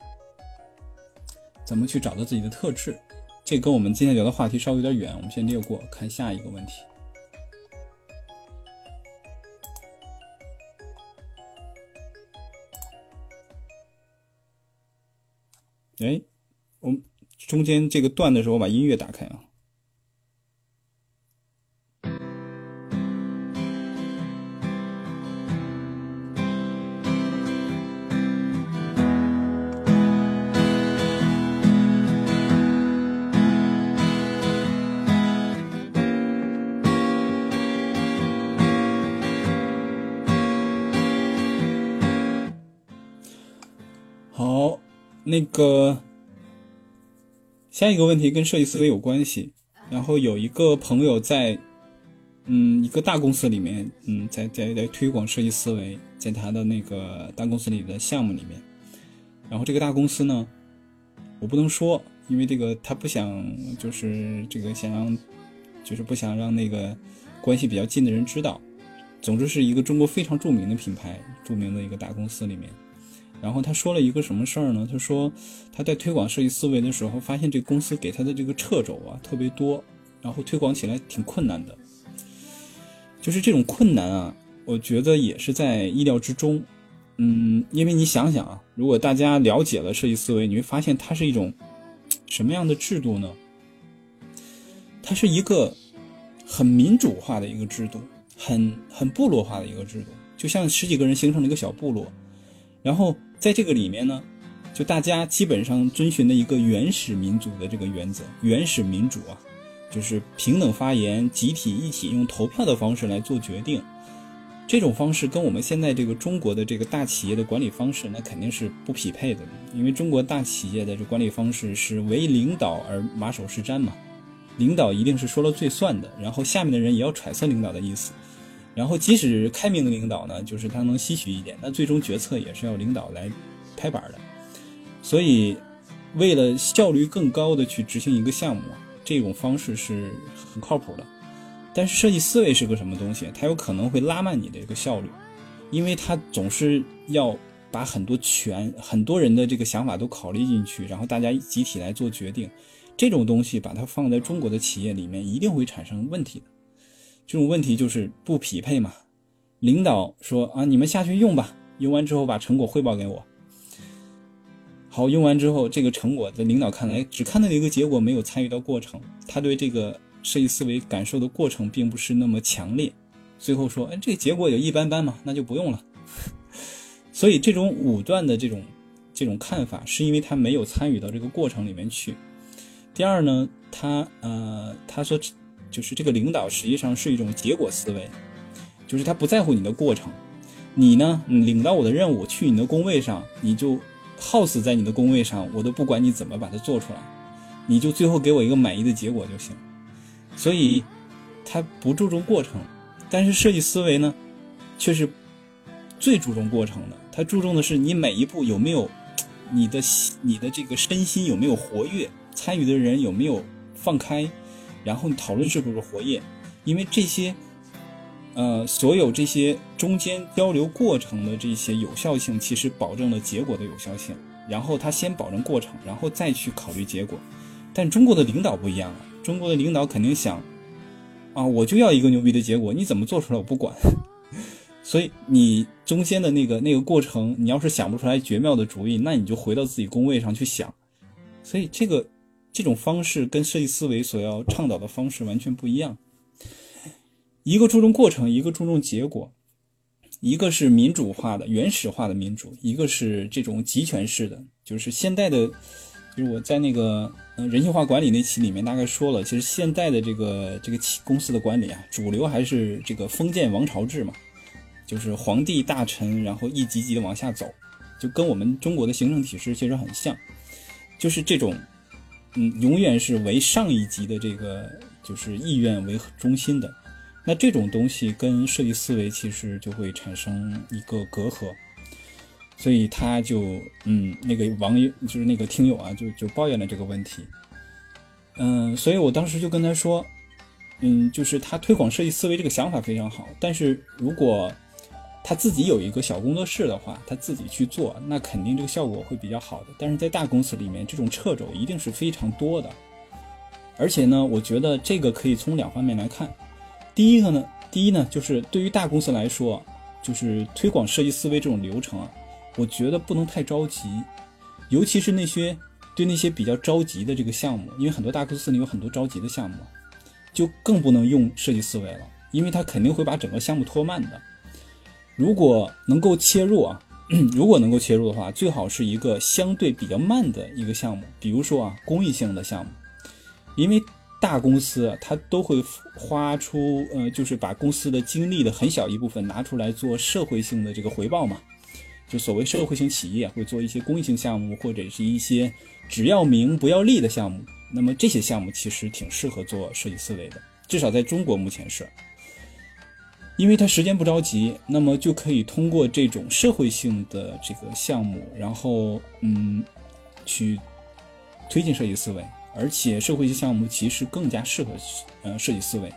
怎么去找到自己的特质。这跟我们今天聊的话题稍微有点远，我们先略过，看下一个问题。哎，我们中间这个断的时候，把音乐打开啊。那个下一个问题跟设计思维有关系，然后有一个朋友在，嗯，一个大公司里面，嗯，在在在推广设计思维，在他的那个大公司里的项目里面，然后这个大公司呢，我不能说，因为这个他不想，就是这个想让，就是不想让那个关系比较近的人知道，总之是一个中国非常著名的品牌，著名的一个大公司里面。然后他说了一个什么事儿呢？他说他在推广设计思维的时候，发现这公司给他的这个掣肘啊特别多，然后推广起来挺困难的。就是这种困难啊，我觉得也是在意料之中。嗯，因为你想想啊，如果大家了解了设计思维，你会发现它是一种什么样的制度呢？它是一个很民主化的一个制度，很很部落化的一个制度，就像十几个人形成了一个小部落，然后。在这个里面呢，就大家基本上遵循的一个原始民族的这个原则，原始民主啊，就是平等发言，集体一起用投票的方式来做决定。这种方式跟我们现在这个中国的这个大企业的管理方式，那肯定是不匹配的。因为中国大企业的这管理方式是唯领导而马首是瞻嘛，领导一定是说了最算的，然后下面的人也要揣测领导的意思。然后，即使开明的领导呢，就是他能吸取一点，那最终决策也是要领导来拍板的。所以，为了效率更高的去执行一个项目，这种方式是很靠谱的。但是，设计思维是个什么东西？它有可能会拉慢你的一个效率，因为它总是要把很多权、很多人的这个想法都考虑进去，然后大家集体来做决定。这种东西把它放在中国的企业里面，一定会产生问题的。这种问题就是不匹配嘛？领导说啊，你们下去用吧，用完之后把成果汇报给我。好，用完之后，这个成果在领导看来只看到一个结果，没有参与到过程，他对这个设计思维感受的过程并不是那么强烈。最后说，哎，这个结果也一般般嘛，那就不用了。[laughs] 所以这种武断的这种这种看法，是因为他没有参与到这个过程里面去。第二呢，他呃，他说。就是这个领导实际上是一种结果思维，就是他不在乎你的过程，你呢领到我的任务去你的工位上，你就耗死在你的工位上，我都不管你怎么把它做出来，你就最后给我一个满意的结果就行。所以他不注重过程，但是设计思维呢，却是最注重过程的。他注重的是你每一步有没有你的你的这个身心有没有活跃，参与的人有没有放开，然后你讨论是不是活跃，因为这些。呃，所有这些中间交流过程的这些有效性，其实保证了结果的有效性。然后他先保证过程，然后再去考虑结果。但中国的领导不一样啊，中国的领导肯定想，啊，我就要一个牛逼的结果，你怎么做出来我不管。[laughs] 所以你中间的那个那个过程，你要是想不出来绝妙的主意，那你就回到自己工位上去想。所以这个这种方式跟设计思维所要倡导的方式完全不一样。一个注重过程，一个注重结果，一个是民主化的、原始化的民主，一个是这种集权式的。就是现代的，就是我在那个嗯人性化管理那期里面大概说了，其实现代的这个这个企公司的管理啊，主流还是这个封建王朝制嘛，就是皇帝大臣，然后一级级的往下走，就跟我们中国的行政体制其实很像，就是这种嗯，永远是为上一级的这个就是意愿为中心的。那这种东西跟设计思维其实就会产生一个隔阂，所以他就嗯，那个网友就是那个听友啊，就就抱怨了这个问题。嗯，所以我当时就跟他说，嗯，就是他推广设计思维这个想法非常好，但是如果他自己有一个小工作室的话，他自己去做，那肯定这个效果会比较好的。但是在大公司里面，这种掣肘一定是非常多的，而且呢，我觉得这个可以从两方面来看。第一个呢，第一呢，就是对于大公司来说，就是推广设计思维这种流程啊，我觉得不能太着急，尤其是那些对那些比较着急的这个项目，因为很多大公司里有很多着急的项目，就更不能用设计思维了，因为它肯定会把整个项目拖慢的。如果能够切入啊，[clears throat] 如果能够切入的话，最好是一个相对比较慢的一个项目，比如说啊，公益性的项目，因为。大公司它都会花出，呃，就是把公司的精力的很小一部分拿出来做社会性的这个回报嘛，就所谓社会性企业会做一些公益性项目，或者是一些只要名不要利的项目。那么这些项目其实挺适合做设计思维的，至少在中国目前是，因为它时间不着急，那么就可以通过这种社会性的这个项目，然后嗯，去推进设计思维。而且社会性项目其实更加适合，呃，设计思维。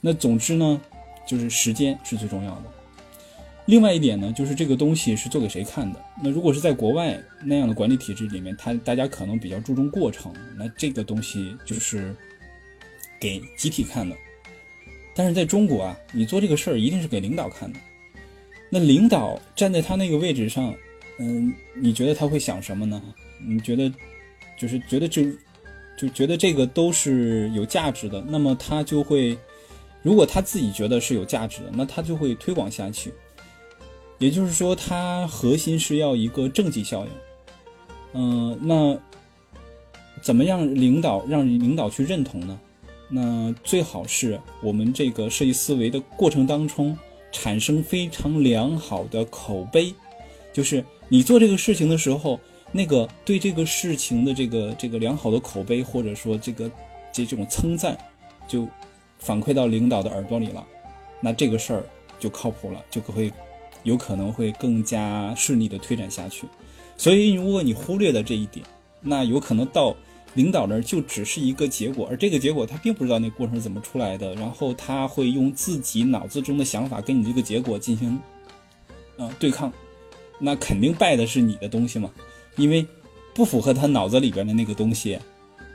那总之呢，就是时间是最重要的。另外一点呢，就是这个东西是做给谁看的？那如果是在国外那样的管理体制里面，他大家可能比较注重过程，那这个东西就是给集体看的。但是在中国啊，你做这个事儿一定是给领导看的。那领导站在他那个位置上，嗯，你觉得他会想什么呢？你觉得？就是觉得就就觉得这个都是有价值的，那么他就会，如果他自己觉得是有价值的，那他就会推广下去。也就是说，它核心是要一个正绩效应。嗯，那怎么样领导让领导去认同呢？那最好是我们这个设计思维的过程当中产生非常良好的口碑，就是你做这个事情的时候。那个对这个事情的这个这个良好的口碑，或者说这个这这种称赞，就反馈到领导的耳朵里了，那这个事儿就靠谱了，就会有可能会更加顺利的推展下去。所以，如果你忽略了这一点，那有可能到领导那儿就只是一个结果，而这个结果他并不知道那过程是怎么出来的，然后他会用自己脑子中的想法跟你这个结果进行呃对抗，那肯定败的是你的东西嘛。因为不符合他脑子里边的那个东西，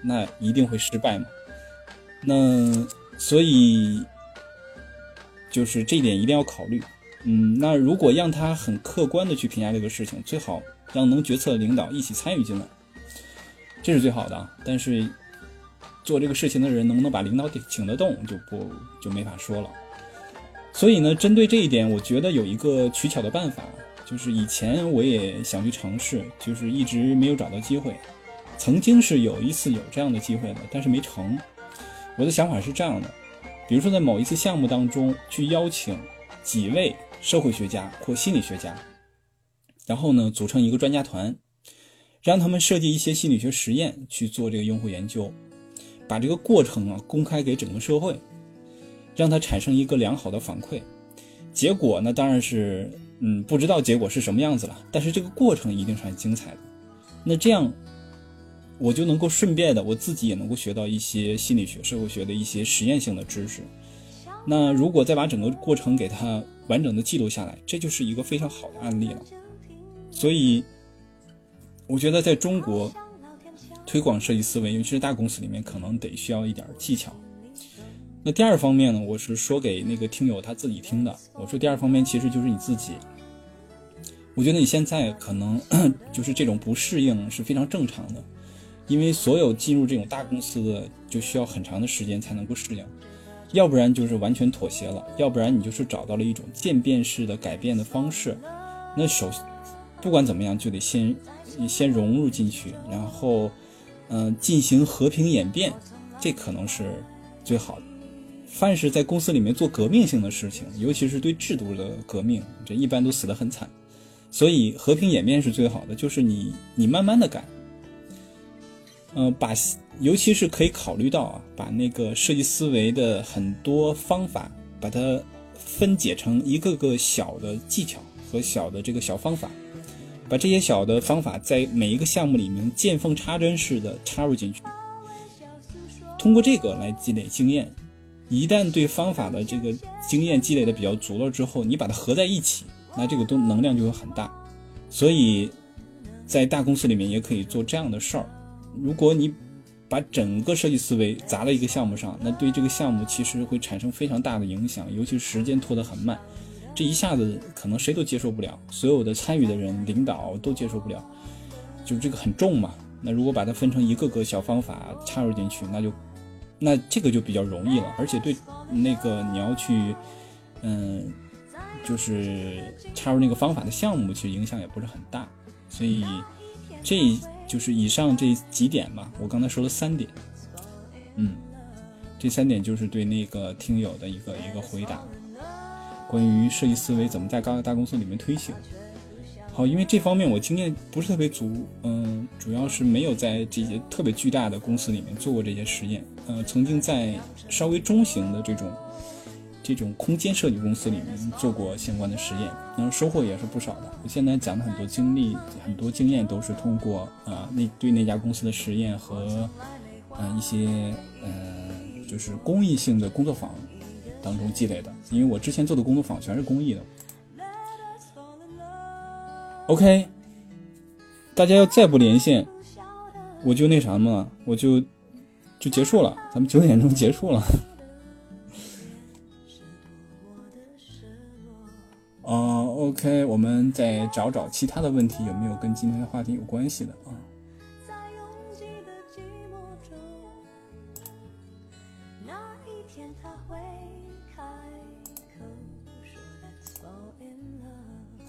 那一定会失败嘛。那所以就是这一点一定要考虑。嗯，那如果让他很客观的去评价这个事情，最好让能决策的领导一起参与进来，这是最好的。但是做这个事情的人能不能把领导请得动，就不就没法说了。所以呢，针对这一点，我觉得有一个取巧的办法。就是以前我也想去尝试，就是一直没有找到机会。曾经是有一次有这样的机会的，但是没成。我的想法是这样的：比如说在某一次项目当中，去邀请几位社会学家或心理学家，然后呢组成一个专家团，让他们设计一些心理学实验去做这个用户研究，把这个过程啊公开给整个社会。让它产生一个良好的反馈。结果呢，当然是，嗯，不知道结果是什么样子了。但是这个过程一定是很精彩的。那这样，我就能够顺便的，我自己也能够学到一些心理学、社会学的一些实验性的知识。那如果再把整个过程给它完整的记录下来，这就是一个非常好的案例了。所以，我觉得在中国推广设计思维，尤其是大公司里面，可能得需要一点技巧。那第二方面呢，我是说给那个听友他自己听的。我说第二方面其实就是你自己。我觉得你现在可能 [clears throat] 就是这种不适应是非常正常的，因为所有进入这种大公司的就需要很长的时间才能够适应，要不然就是完全妥协了，要不然你就是找到了一种渐变式的改变的方式。那首不管怎么样，就得先你先融入进去，然后嗯进行和平演变，这可能是最好的。凡是在公司里面做革命性的事情，尤其是对制度的革命，这一般都死得很惨。所以和平演变是最好的，就是你你慢慢的改，嗯，把尤其是可以考虑到啊，把那个设计思维的很多方法，把它分解成一个个小的技巧和小的这个小方法，把这些小的方法在每一个项目里面见缝插针似的插入进去，通过这个来积累经验。一旦对方法的这个经验积累的比较足了之后，你把它合在一起，那这个都能量就会很大。所以，在大公司里面也可以做这样的事儿。如果你把整个设计思维砸在一个项目上，那对这个项目其实会产生非常大的影响，尤其时间拖得很慢，这一下子可能谁都接受不了，所有的参与的人、领导都接受不了，就这个很重嘛。那如果把它分成一个个小方法插入进去，那就。那这个就比较容易了，而且对那个你要去，嗯，就是插入那个方法的项目，其实影响也不是很大。所以这就是以上这几点吧。我刚才说了三点，嗯，这三点就是对那个听友的一个一个回答，关于设计思维怎么在各大公司里面推行。好，因为这方面我经验不是特别足，嗯，主要是没有在这些特别巨大的公司里面做过这些实验，呃，曾经在稍微中型的这种这种空间设计公司里面做过相关的实验，然后收获也是不少的。我现在讲的很多经历、很多经验都是通过啊那对那家公司的实验和嗯一些嗯就是公益性的工作坊当中积累的，因为我之前做的工作坊全是公益的。OK，大家要再不连线，我就那啥嘛，我就就结束了。咱们九点钟结束了。哦，OK，我们再找找其他的问题，有没有跟今天的话题有关系的啊？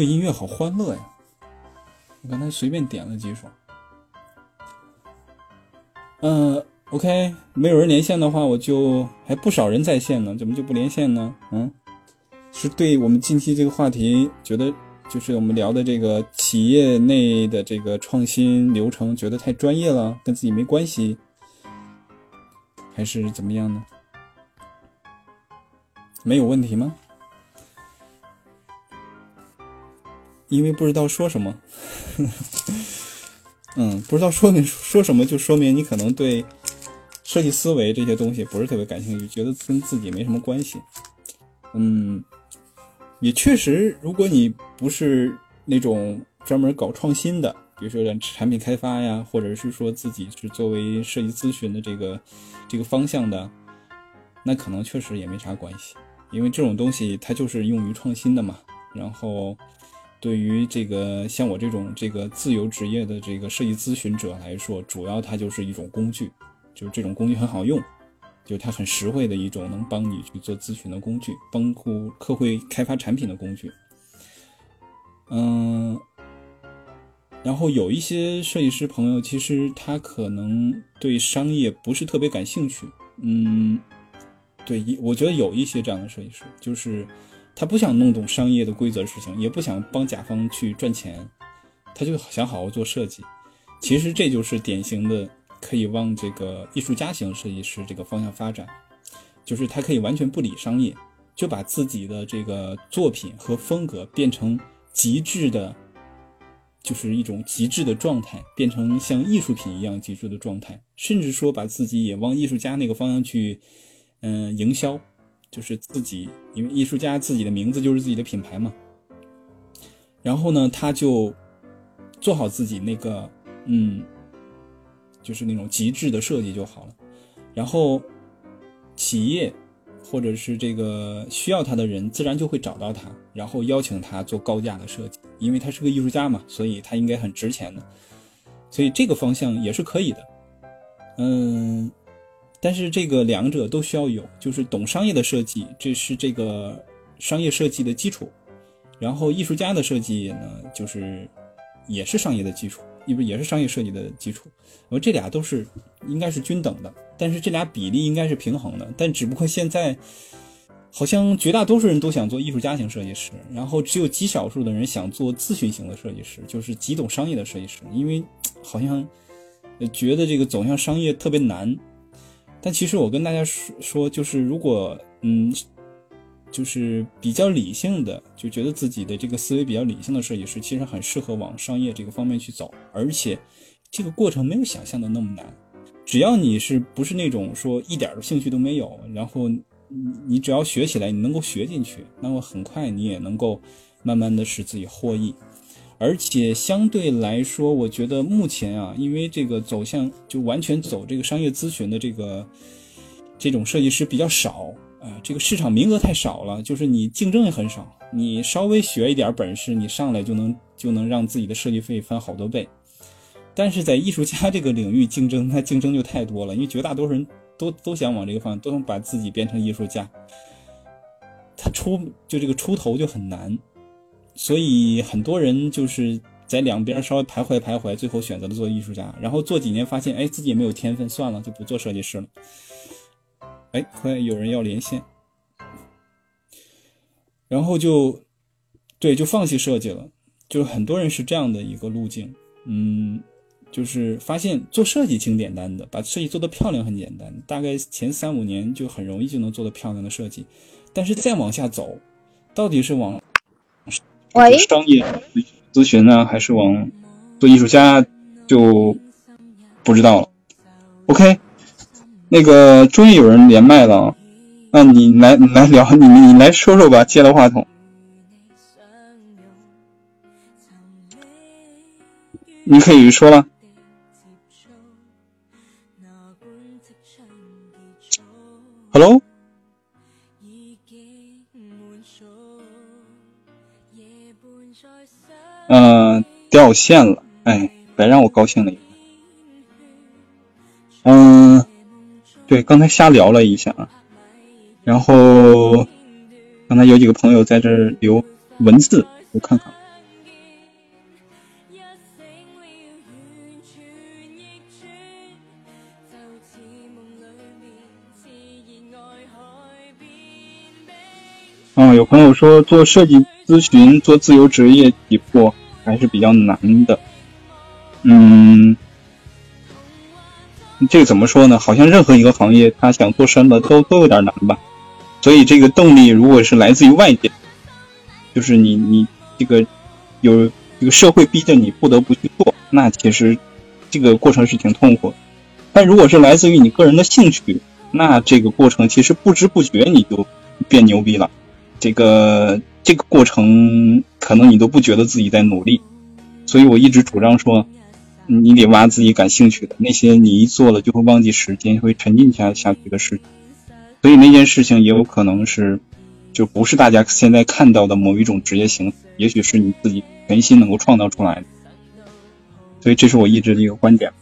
个音乐好欢乐呀！我刚才随便点了几首。嗯，OK，没有人连线的话，我就还不少人在线呢，怎么就不连线呢？嗯，是对我们近期这个话题觉得，就是我们聊的这个企业内的这个创新流程，觉得太专业了，跟自己没关系，还是怎么样呢？没有问题吗？因为不知道说什么，[laughs] 嗯，不知道说明说什么，就说明你可能对设计思维这些东西不是特别感兴趣，觉得跟自己没什么关系。嗯，也确实，如果你不是那种专门搞创新的，比如说产品开发呀，或者是说自己是作为设计咨询的这个这个方向的，那可能确实也没啥关系，因为这种东西它就是用于创新的嘛，然后。对于这个像我这种这个自由职业的这个设计咨询者来说，主要它就是一种工具，就是这种工具很好用，就是它很实惠的一种能帮你去做咨询的工具，帮顾客户开发产品的工具。嗯，然后有一些设计师朋友，其实他可能对商业不是特别感兴趣。嗯，对，我觉得有一些这样的设计师，就是。他不想弄懂商业的规则事情，也不想帮甲方去赚钱，他就想好好做设计。其实这就是典型的可以往这个艺术家型设计师这个方向发展，就是他可以完全不理商业，就把自己的这个作品和风格变成极致的，就是一种极致的状态，变成像艺术品一样极致的状态，甚至说把自己也往艺术家那个方向去，嗯，营销。就是自己，因为艺术家自己的名字就是自己的品牌嘛。然后呢，他就做好自己那个，嗯，就是那种极致的设计就好了。然后企业或者是这个需要他的人，自然就会找到他，然后邀请他做高价的设计，因为他是个艺术家嘛，所以他应该很值钱的。所以这个方向也是可以的，嗯。但是这个两者都需要有，就是懂商业的设计，这是这个商业设计的基础。然后艺术家的设计呢，就是也是商业的基础，也不也是商业设计的基础。我这俩都是应该是均等的，但是这俩比例应该是平衡的。但只不过现在好像绝大多数人都想做艺术家型设计师，然后只有极少数的人想做咨询型的设计师，就是极懂商业的设计师，因为好像觉得这个走向商业特别难。但其实我跟大家说说，就是如果嗯，就是比较理性的，就觉得自己的这个思维比较理性的设计师，其实很适合往商业这个方面去走，而且这个过程没有想象的那么难。只要你是不是那种说一点的兴趣都没有，然后你只要学起来，你能够学进去，那么很快你也能够慢慢的使自己获益。而且相对来说，我觉得目前啊，因为这个走向就完全走这个商业咨询的这个这种设计师比较少啊，这个市场名额太少了，就是你竞争也很少，你稍微学一点本事，你上来就能就能让自己的设计费翻好多倍。但是在艺术家这个领域竞争，那竞争就太多了，因为绝大多数人都都想往这个方向，都想把自己变成艺术家，他出就这个出头就很难。所以很多人就是在两边稍微徘徊徘徊，最后选择了做艺术家，然后做几年发现，哎，自己也没有天分，算了，就不做设计师了。哎，快有人要连线，然后就，对，就放弃设计了。就是很多人是这样的一个路径，嗯，就是发现做设计挺简单的，把设计做得漂亮很简单，大概前三五年就很容易就能做得漂亮的设计，但是再往下走，到底是往。喂，商业咨询呢，还是往做艺术家，就不知道了。OK，那个终于有人连麦了，那你来来聊，你你来说说吧，接了话筒，你可以说了。Hello。嗯，掉线了，哎，白让我高兴了一回。嗯，对，刚才瞎聊了一下，然后刚才有几个朋友在这留文字，我看看。嗯，有朋友说做设计咨询、做自由职业起步。还是比较难的，嗯，这个怎么说呢？好像任何一个行业，他想做深了都都有点难吧。所以这个动力如果是来自于外界，就是你你这个有这个社会逼着你不得不去做，那其实这个过程是挺痛苦。但如果是来自于你个人的兴趣，那这个过程其实不知不觉你就变牛逼了。这个。这个过程可能你都不觉得自己在努力，所以我一直主张说，你得挖自己感兴趣的那些，你一做了就会忘记时间，会沉浸下下去的事情。所以那件事情也有可能是，就不是大家现在看到的某一种职业形，也许是你自己全新能够创造出来的。所以这是我一直的一个观点。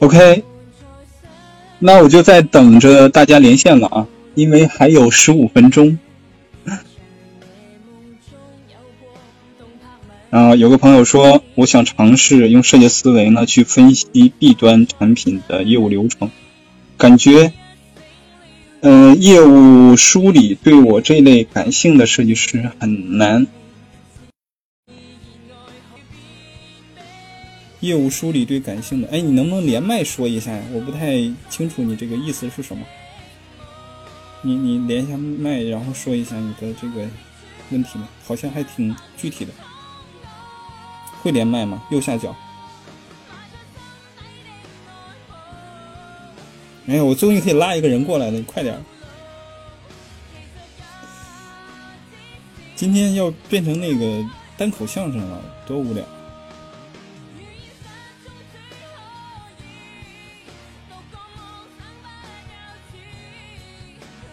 OK，那我就在等着大家连线了啊，因为还有十五分钟。啊，有个朋友说，我想尝试用设计思维呢去分析 B 端产品的业务流程，感觉，嗯，业务梳理对我这类感性的设计师很难。业务梳理对感性的，哎，你能不能连麦说一下呀？我不太清楚你这个意思是什么。你你连一下麦，然后说一下你的这个问题吗？好像还挺具体的。会连麦吗？右下角。哎呀，我终于可以拉一个人过来了，你快点！今天要变成那个单口相声了，多无聊！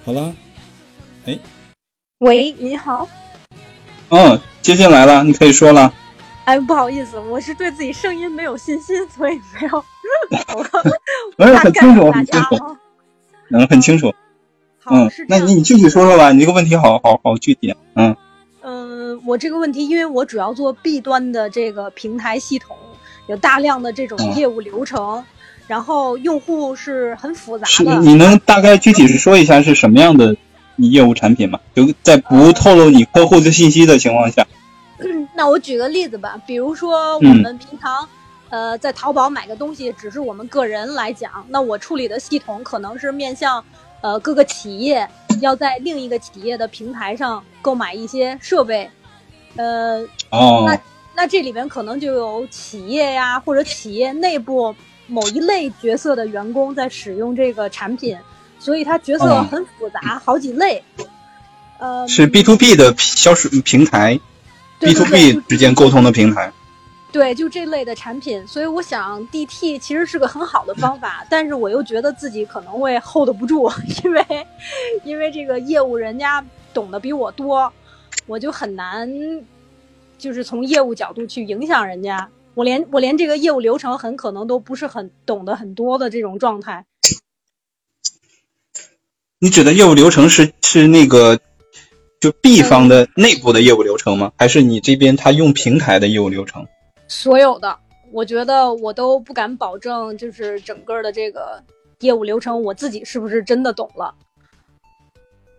好了，哎，喂，你好。嗯，接进来了，你可以说了。哎，不好意思，我是对自己声音没有信心，[laughs] 所以没有。[laughs] 没有很清楚，很清楚，能很清楚。嗯，那你你具体说说吧，你这个问题好好好具体。嗯嗯，我这个问题，因为我主要做 B 端的这个平台系统，有大量的这种业务流程，然后用户是很复杂的。是，你能大概具体是说一下是什么样的业务产品吗？就在不透露你客户的信息的情况下。那我举个例子吧，比如说我们平常，呃，在淘宝买个东西，只是我们个人来讲，那我处理的系统可能是面向，呃，各个企业要在另一个企业的平台上购买一些设备，呃，哦，那那这里边可能就有企业呀，或者企业内部某一类角色的员工在使用这个产品，所以它角色很复杂，好几类，呃，是 B to B 的销售平台。B to B 之间沟通的平台，对，就这类的产品，所以我想 D T 其实是个很好的方法，[laughs] 但是我又觉得自己可能会 hold 不住，[laughs] 因为因为这个业务人家懂得比我多，我就很难就是从业务角度去影响人家，我连我连这个业务流程很可能都不是很懂得很多的这种状态。你指的业务流程是是那个？就 B 方的内部的业务流程吗？还是你这边他用平台的业务流程？所有的，我觉得我都不敢保证，就是整个的这个业务流程，我自己是不是真的懂了？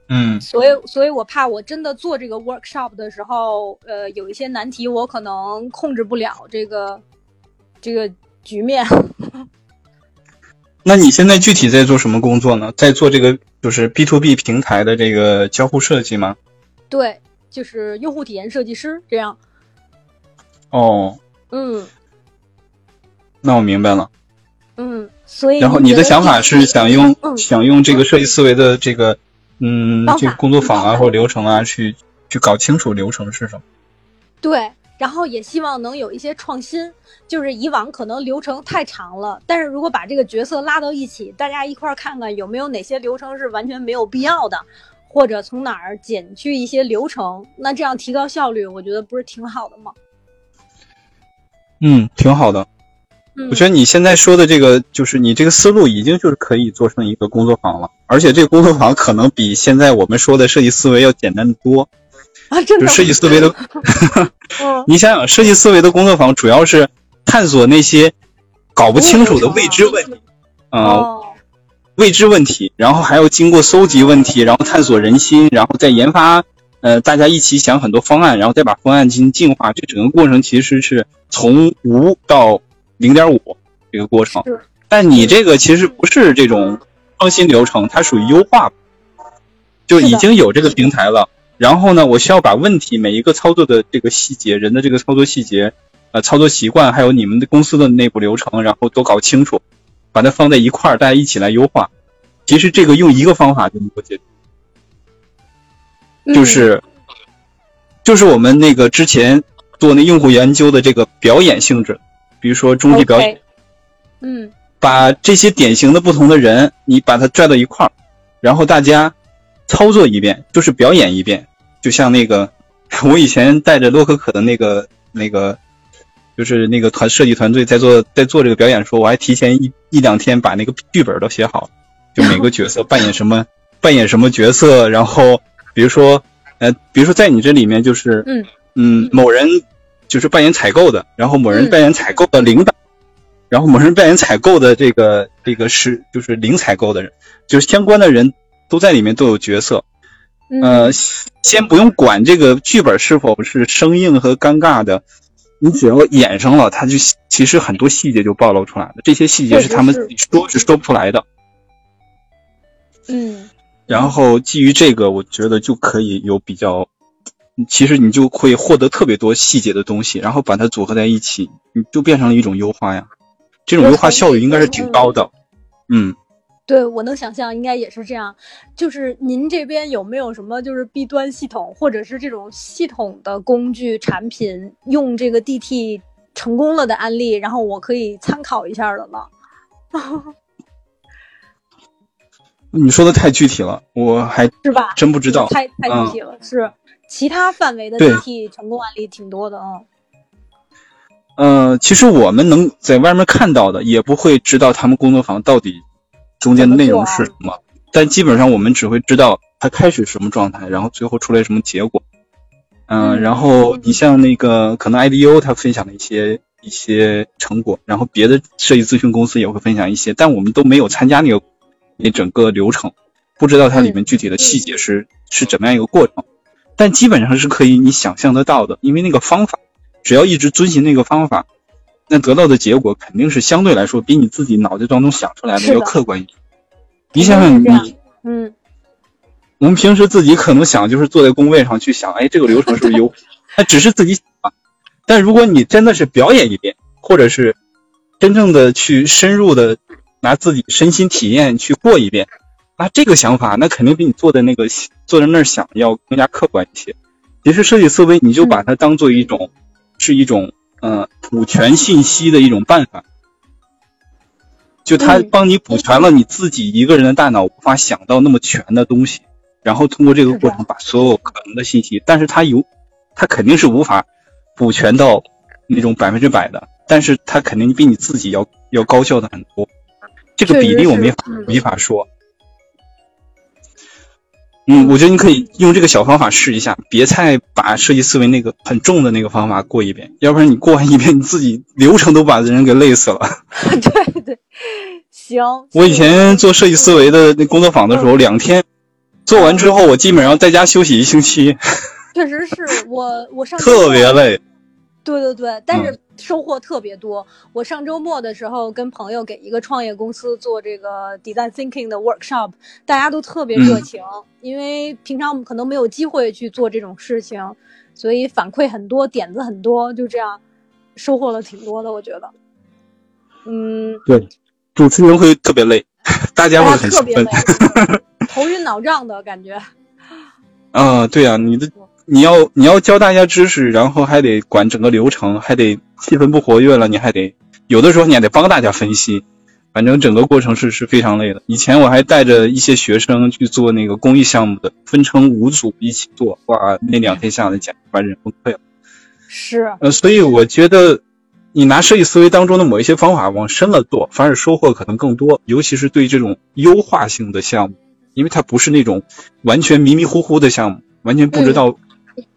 嗯，所以，所以我怕我真的做这个 workshop 的时候，呃，有一些难题我可能控制不了这个这个局面。[laughs] 那你现在具体在做什么工作呢？在做这个就是 B to B 平台的这个交互设计吗？对，就是用户体验设计师这样。哦，嗯，那我明白了。嗯，所以然后你的想法是想用想用这个设计思维的这个嗯这个工作坊啊或者流程啊去去搞清楚流程是什么？对，然后也希望能有一些创新，就是以往可能流程太长了，但是如果把这个角色拉到一起，大家一块儿看看有没有哪些流程是完全没有必要的。或者从哪儿减去一些流程，那这样提高效率，我觉得不是挺好的吗？嗯，挺好的。我觉得你现在说的这个，就是你这个思路已经就是可以做成一个工作坊了，而且这个工作坊可能比现在我们说的设计思维要简单的多。啊，真的。就设计思维的 [laughs] [laughs] 你想想，设计思维的工作坊主要是探索那些搞不清楚的未知问题，啊。未知问题，然后还要经过搜集问题，然后探索人心，然后再研发，呃，大家一起想很多方案，然后再把方案进行进化。这整个过程其实是从无到零点五这个过程。但你这个其实不是这种创新流程，它属于优化，就已经有这个平台了。然后呢，我需要把问题每一个操作的这个细节，人的这个操作细节，呃，操作习惯，还有你们的公司的内部流程，然后都搞清楚。把它放在一块儿，大家一起来优化。其实这个用一个方法就能够解决，就是就是我们那个之前做那用户研究的这个表演性质，比如说终极表演，嗯。把这些典型的不同的人，你把他拽到一块儿，然后大家操作一遍，就是表演一遍，就像那个 [laughs] 我以前带着洛可可的那个那个，就是那个团设计团队在做在做这个表演的时候，我还提前一一两天把那个剧本都写好，就每个角色扮演什么 [laughs] 扮演什么角色，然后比如说呃，比如说在你这里面就是嗯。嗯，某人就是扮演采购的，然后某人嗯扮演采购的领导，然后某人扮演采购的这个这个是就是零采购的人，就是相关的人都在里面都有角色。嗯呃，先不用管这个剧本是否是生硬和尴尬的，你只要演上了，他就其实很多细节就暴露出来了。这些细节是他们自己说是说不出来的。嗯然后基于这个，我觉得就可以有比较，其实你就会获得特别多细节的东西，然后把它组合在一起，你就变成了一种优化呀。这种优化效率应该是挺高的。嗯，对，我能想象应该也是这样。就是您这边有没有什么就是弊端系统或者是这种系统的工具产品用这个 DT 成功了的案例，然后我可以参考一下的呢？[laughs] 你说的太具体了，我还是吧？真不知道。太太具体了，是其他范围的对。DT 成功案例挺多的啊。呃，其实我们能在外面看到的，也不会知道他们工作坊到底中间的内容是什么，但基本上我们只会知道他开始什么状态，然后最后出来什么结果。嗯、嗯然后你像那个可能 IDEO 他分享了一些一些成果，然后别的设计咨询公司也会分享一些，但我们都没有参加那个那整个流程，不知道它里面具体的细节是、是怎么样一个过程，但基本上是可以你想象得到的，因为那个方法，只要一直遵循那个方法，那得到的结果肯定是相对来说比你自己脑袋当中想出来的要客观一点。你想想你。嗯，我们平时自己可能想就是坐在工位上去想，哎，这个流程是不是优？[laughs] 那只是自己想。但如果你真的是表演一遍，或者是真正的去深入的拿自己身心体验去过一遍，那这个想法那肯定比你坐在那个坐在那儿想要更加客观一些。其实设计思维，你就把它当做一种、是一种呃补全信息的一种办法，就它嗯帮你补全了你自己一个人的大脑无法想到那么全的东西，然后通过这个过程把所有可能的信息，但是它有，它肯定是无法补全到那种百分之百的，但是它肯定比你自己要要高效的很多。这个比例我没法没法说。嗯，我觉得你可以用这个小方法试一下，别再把设计思维那个很重的那个方法过一遍，要不然你过完一遍，你自己流程都把人给累死了。[laughs] 对对，行。我以前做设计思维的那工作坊的时候，两天做完之后，我基本上在家休息一星期，确实是我我上 [laughs] 特别累。对对对，但嗯是收获特别多。我上周末的时候跟朋友给一个创业公司做这个 design thinking 的 workshop，大家都特别热情，因为平常我们可能没有机会去做这种事情，所以反馈很多，点子很多，就这样收获了挺多的，我觉得。嗯，对，主持人会特别累，大家会很特别累。[laughs] 头晕脑胀的感觉。啊，对啊，你的你要你要教大家知识，然后还得管整个流程，还得气氛不活跃了，你还得有的时候你还得帮大家分析，反正整个过程是是非常累的。以前我还带着一些学生去做那个公益项目的，分成五组一起做，哇，那两天下来简直把人崩溃了。是，呃，所以我觉得你拿设计思维当中的某一些方法往深了做，反而收获可能更多，尤其是对这种优化性的项目，因为它不是那种完全迷迷糊糊的项目，完全不知道，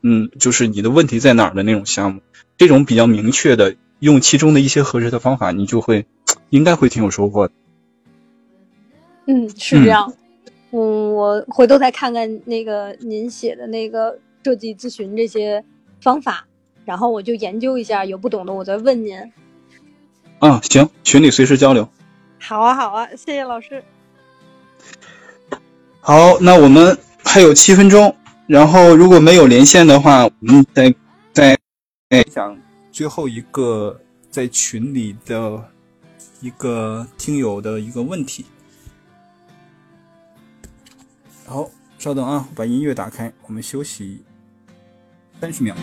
嗯，就是你的问题在哪儿的那种项目，这种比较明确的，用其中的一些合适的方法，你就会应该会挺有收获的。嗯，是这样。嗯，我回头再看看那个您写的那个设计咨询这些方法，然后我就研究一下，有不懂的我再问您。啊，行，群里随时交流。好啊，好啊，谢谢老师。好，那我们还有七分钟，然后如果没有连线的话，我们再再哎讲最后一个在群里的一个听友的一个问题。好，稍等啊，把音乐打开，我们休息三十秒。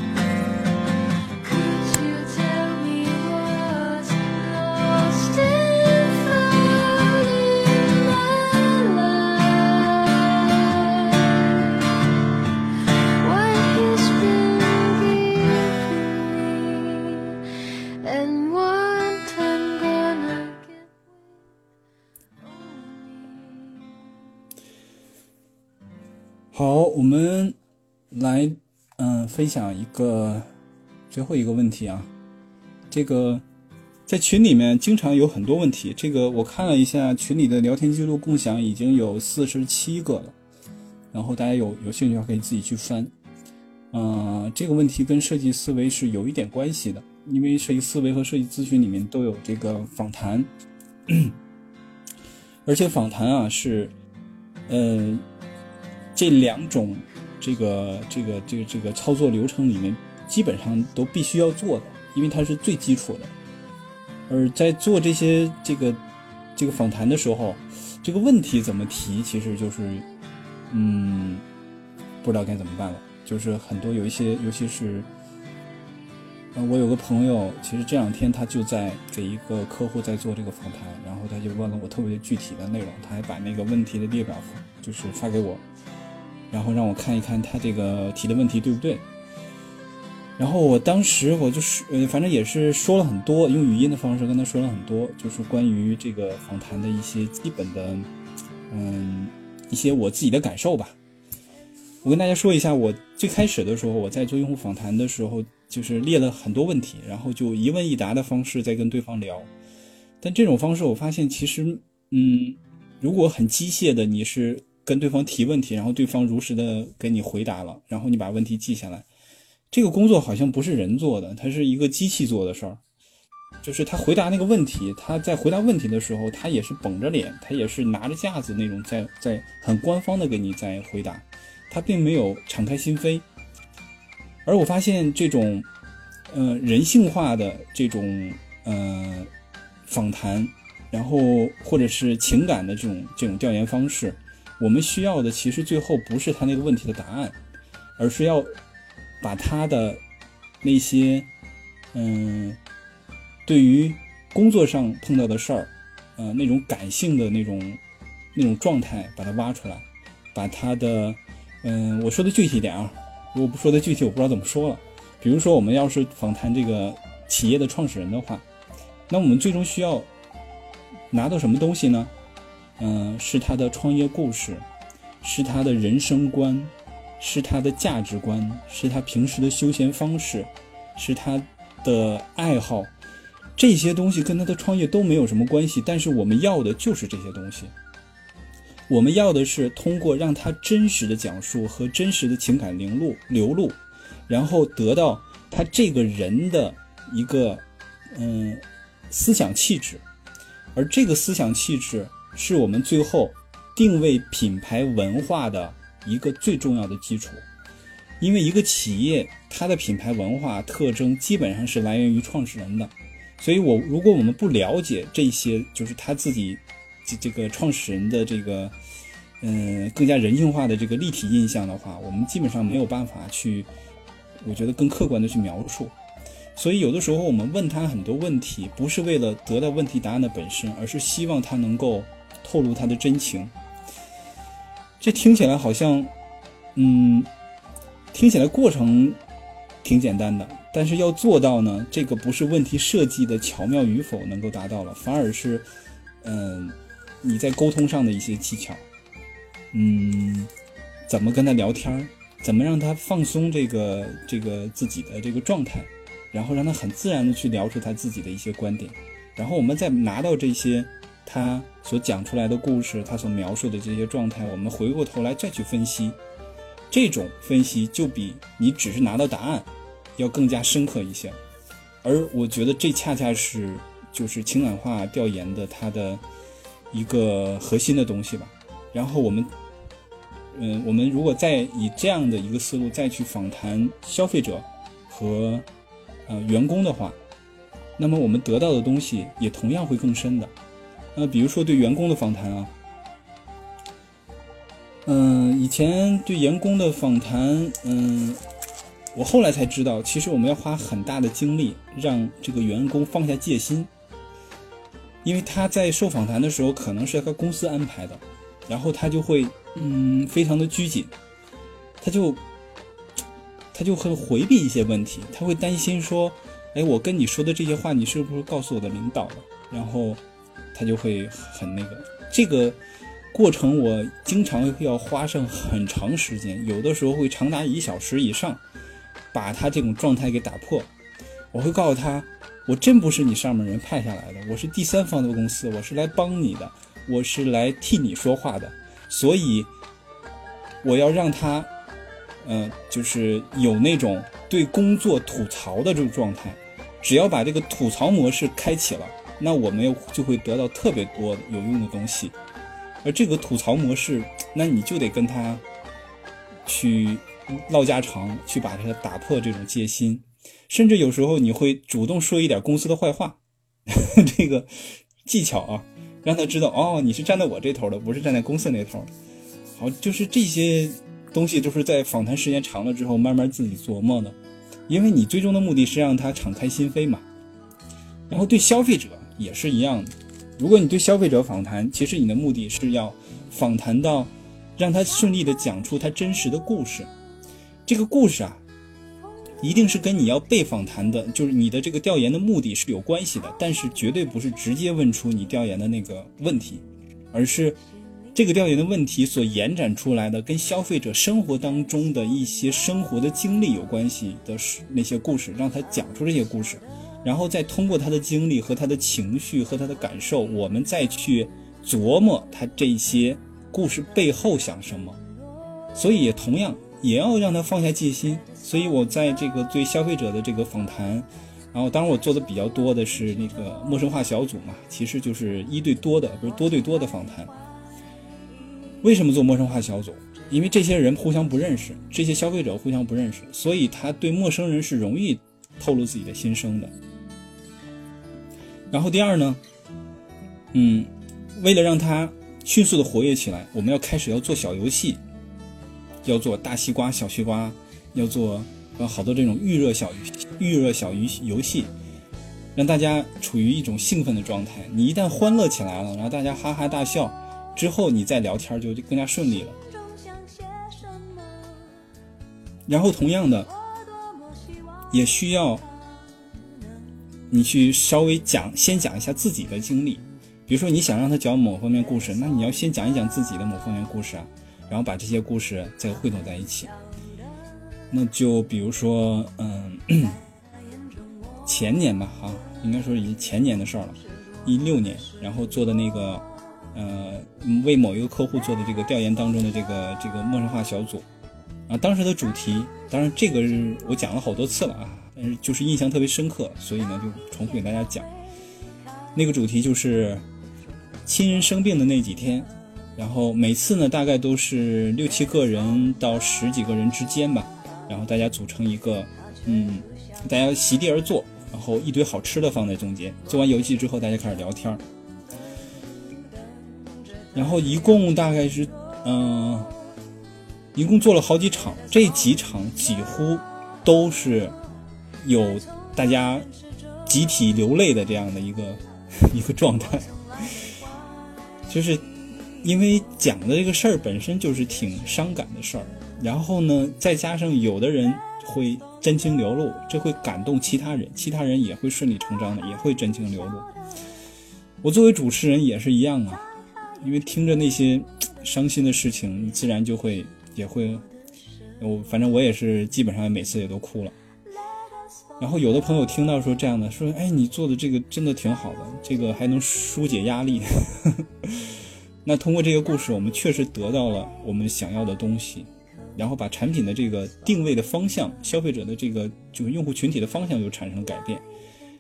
我们来嗯、分享一个最后一个问题啊，这个在群里面经常有很多问题，这个我看了一下群里的聊天记录共享已经有四十七个了，然后大家有有兴趣的话可以自己去翻。嗯、这个问题跟设计思维是有一点关系的，因为设计思维和设计咨询里面都有这个访谈，[coughs] 而且访谈啊是，呃，这两种这个这个这个这个操作流程里面基本上都必须要做的，因为它是最基础的。而在做这些这个这个访谈的时候，这个问题怎么提，其实就是嗯，不知道该怎么办了。就是很多有一些，尤其是，呃，我有个朋友，其实这两天他就在给一个客户在做这个访谈，然后他就问了我特别具体的内容，他还把那个问题的列表就是发给我，然后让我看一看他这个提的问题对不对。然后我当时我就是，呃，反正也是说了很多，用语音的方式跟他说了很多，就是关于这个访谈的一些基本的，嗯，一些我自己的感受吧。我跟大家说一下，我最开始的时候，我在做用户访谈的时候，就是列了很多问题，然后就一问一答的方式在跟对方聊。但这种方式，我发现其实，嗯，如果很机械的，你是跟对方提问题，然后对方如实的给你回答了，然后你把问题记下来，这个工作好像不是人做的，它是一个机器做的事儿。就是他回答那个问题，他在回答问题的时候，他也是绷着脸，他也是拿着架子那种在在很官方的给你在回答。他并没有敞开心扉，而我发现这种，呃，人性化的这种呃访谈，然后或者是情感的这种这种调研方式，我们需要的其实最后不是他那个问题的答案，而是要把他的那些嗯、对于工作上碰到的事儿，呃，那种感性的那种那种状态，把它挖出来，把他的嗯，我说的具体一点啊，如果不说的具体，我不知道怎么说了。比如说，我们要是访谈这个企业的创始人的话，那我们最终需要拿到什么东西呢？嗯，是他的创业故事，是他的人生观，是他的价值观，是他平时的休闲方式，是他的爱好。这些东西跟他的创业都没有什么关系，但是我们要的就是这些东西。我们要的是通过让他真实的讲述和真实的情感流露流露，然后得到他这个人的一个嗯思想气质，而这个思想气质是我们最后定位品牌文化的一个最重要的基础。因为一个企业它的品牌文化特征基本上是来源于创始人的，所以我如果我们不了解这些，就是他自己。这这个创始人的这个，嗯，更加人性化的这个立体印象的话，我们基本上没有办法去，我觉得更客观的去描述。所以有的时候我们问他很多问题，不是为了得到问题答案的本身，而是希望他能够透露他的真情。这听起来好像，嗯，听起来过程挺简单的，但是要做到呢，这个不是问题设计的巧妙与否能够达到了，反而是，嗯。你在沟通上的一些技巧，嗯，怎么跟他聊天，怎么让他放松这个这个自己的这个状态，然后让他很自然的去聊出他自己的一些观点，然后我们再拿到这些他所讲出来的故事，他所描述的这些状态，我们回过头来再去分析，这种分析就比你只是拿到答案要更加深刻一些，而我觉得这恰恰是就是情感化调研的它的。一个核心的东西吧，然后我们，嗯，我们如果再以这样的一个思路再去访谈消费者和呃员工的话，那么我们得到的东西也同样会更深的。那比如说对员工的访谈啊，嗯，以前对员工的访谈，嗯，我后来才知道，其实我们要花很大的精力让这个员工放下戒心。因为他在受访谈的时候，可能是他公司安排的，然后他就会嗯非常的拘谨，他就他就会回避一些问题，他会担心说，哎，我跟你说的这些话，你是不是告诉我的领导了？然后他就会很那个，这个过程我经常要花上很长时间，有的时候会长达一小时以上，把他这种状态给打破。我会告诉他，我真不是你上面人派下来的，我是第三方的公司，我是来帮你的，我是来替你说话的，所以我要让他，嗯、就是有那种对工作吐槽的这种状态。只要把这个吐槽模式开启了，那我们又就会得到特别多有用的东西。而这个吐槽模式，[tsk] 那你就得跟他去唠家常，去把它打破这种戒心，甚至有时候你会主动说一点公司的坏话，[laughs] 这个技巧啊，让他知道哦，你是站在我这头的，不是站在公司那头。好，就是这些东西都是在访谈时间长了之后慢慢自己琢磨的，因为你最终的目的是让他敞开心扉嘛。然后对消费者也是一样的。如果你对消费者访谈，其实你的目的是要访谈到，让他顺利的讲出他真实的故事。这个故事啊，一定是跟你要被访谈的，就是你的这个调研的目的是有关系的，但是绝对不是直接问出你调研的那个问题，而是这个调研的问题所延展出来的，跟消费者生活当中的一些生活的经历有关系的那些故事，让他讲出这些故事。然后再通过他的经历和他的情绪和他的感受，我们再去琢磨他这些故事背后想什么。所以也同样也要让他放下戒心。所以我在这个对消费者的这个访谈，然后当然我做的比较多的是那个陌生化小组嘛，其实就是一对多的，不是多对多的访谈。为什么做陌生化小组？因为这些人互相不认识，这些消费者互相不认识，所以他对陌生人是容易透露自己的心声的。然后第二呢，嗯，为了让它迅速的活跃起来，我们要开始要做小游戏，要做大西瓜、小西瓜，要做呃好多这种预热小预热小游游戏，让大家处于一种兴奋的状态。你一旦欢乐起来了，然后大家哈哈大笑之后，你再聊天就更加顺利了。然后同样的，也需要。你去稍微讲，先讲一下自己的经历，比如说你想让他讲某方面故事，那你要先讲一讲自己的某方面故事啊，然后把这些故事再汇总在一起。那就比如说，嗯，前年吧，哈，应该说已经前年的事儿了，一六年，然后做的那个，呃，为某一个客户做的这个调研当中的这个这个陌生化小组，啊，当时的主题，当然这个是我讲了好多次了啊。但是就是印象特别深刻，所以呢就重复给大家讲。那个主题就是亲人生病的那几天，然后每次呢大概都是六七个人到十几个人之间吧，然后大家组成一个，嗯，大家席地而坐，然后一堆好吃的放在中间。做完游戏之后，大家开始聊天儿然后一共大概是，嗯，一共做了好几场，这几场几乎都是。有大家集体流泪的这样的一个一个状态，就是因为讲的这个事儿本身就是挺伤感的事儿，然后呢，再加上有的人会真情流露，这会感动其他人，其他人也会顺理成章的也会真情流露。我作为主持人也是一样啊，因为听着那些伤心的事情，自然就会也会，我反正我也是基本上每次也都哭了。然后有的朋友听到说这样的，说：“哎，你做的这个真的挺好的，这个还能疏解压力。[laughs] ”那通过这个故事，我们确实得到了我们想要的东西，然后把产品的这个定位的方向、消费者的这个就是用户群体的方向又产生了改变。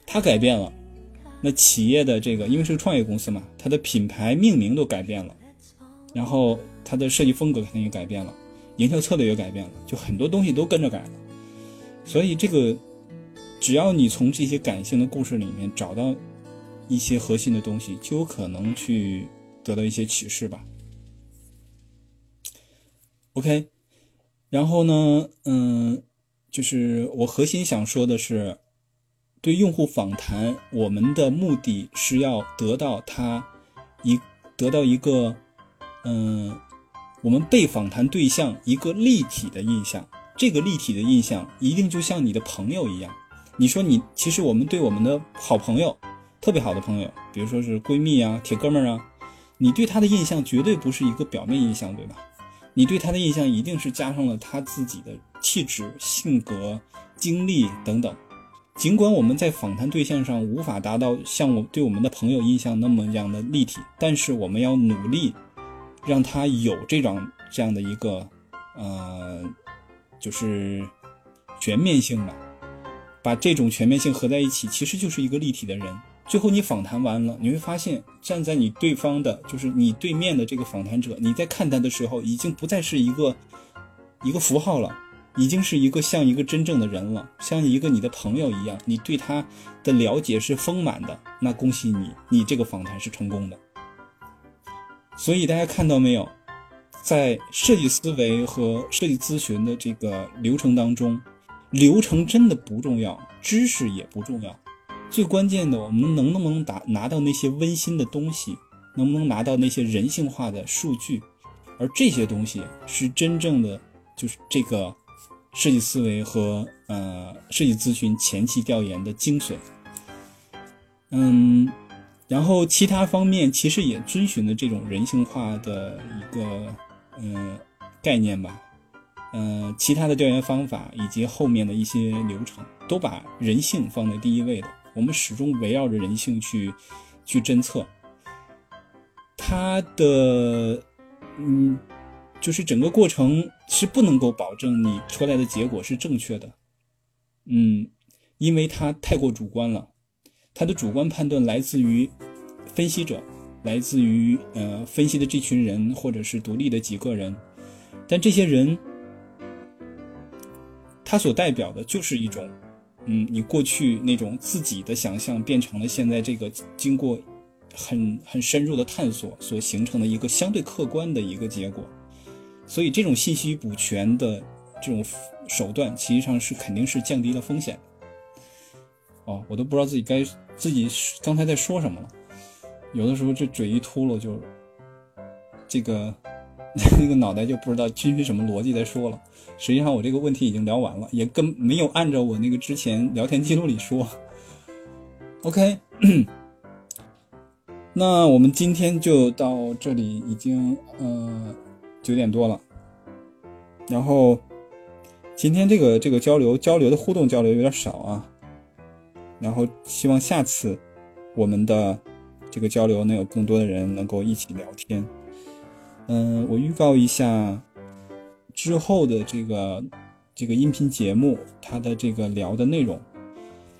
它改变了，那企业的这个因为是创业公司嘛，它的品牌命名都改变了，然后它的设计风格肯定也改变了，营销策略也改变了，就很多东西都跟着改了。所以这个。只要你从这些感性的故事里面找到一些核心的东西，就有可能去得到一些启示吧。OK，然后呢，嗯，就是我核心想说的是，对用户访谈，我们的目的是要得到他一得到一个，嗯，我们被访谈对象一个立体的印象。这个立体的印象一定就像你的朋友一样。你说你其实我们对我们的好朋友，特别好的朋友，比如说是闺蜜啊、铁哥们儿啊，你对他的印象绝对不是一个表面印象，对吧？你对他的印象一定是加上了他自己的气质、性格、经历等等。尽管我们在访谈对象上无法达到像我对我们的朋友印象那么样的立体，但是我们要努力让他有这种这样的一个呃，就是全面性吧。把这种全面性合在一起，其实就是一个立体的人。最后你访谈完了，你会发现，站在你对方的，就是你对面的这个访谈者，你在看他的时候，已经不再是一个一个符号了，已经是一个像一个真正的人了，像一个你的朋友一样。你对他的了解是丰满的，那恭喜你，你这个访谈是成功的。所以大家看到没有，在设计思维和设计咨询的这个流程当中，流程真的不重要，知识也不重要。最关键的，我们能不能达拿到那些温馨的东西，能不能拿到那些人性化的数据？而这些东西是真正的，就是这个设计思维和呃设计咨询前期调研的精髓。嗯，然后其他方面其实也遵循了这种人性化的一个嗯概念吧。嗯，其他的调研方法以及后面的一些流程，都把人性放在第一位的。我们始终围绕着人性去去侦测，它的嗯，就是整个过程是不能够保证你出来的结果是正确的，嗯，因为它太过主观了，它的主观判断来自于分析者，来自于呃分析的这群人或者是独立的几个人，但这些人它所代表的就是一种。嗯，你过去那种自己的想象变成了现在这个经过很很深入的探索所形成的一个相对客观的一个结果，所以这种信息补全的这种手段，实际上是肯定是降低了风险。哦，我都不知道自己该自己刚才在说什么了，有的时候这嘴一秃噜就这个。[laughs] 那个脑袋就不知道基于什么逻辑在说了。实际上我这个问题已经聊完了，也跟没有按照我那个之前聊天记录里说。OK，那我们今天就到这里，已经呃九点多了。然后今天这个这个交流交流的互动交流有点少啊。然后希望下次我们的这个交流能有更多的人能够一起聊天。嗯，我预告一下之后的这个这个音频节目，它的这个聊的内容。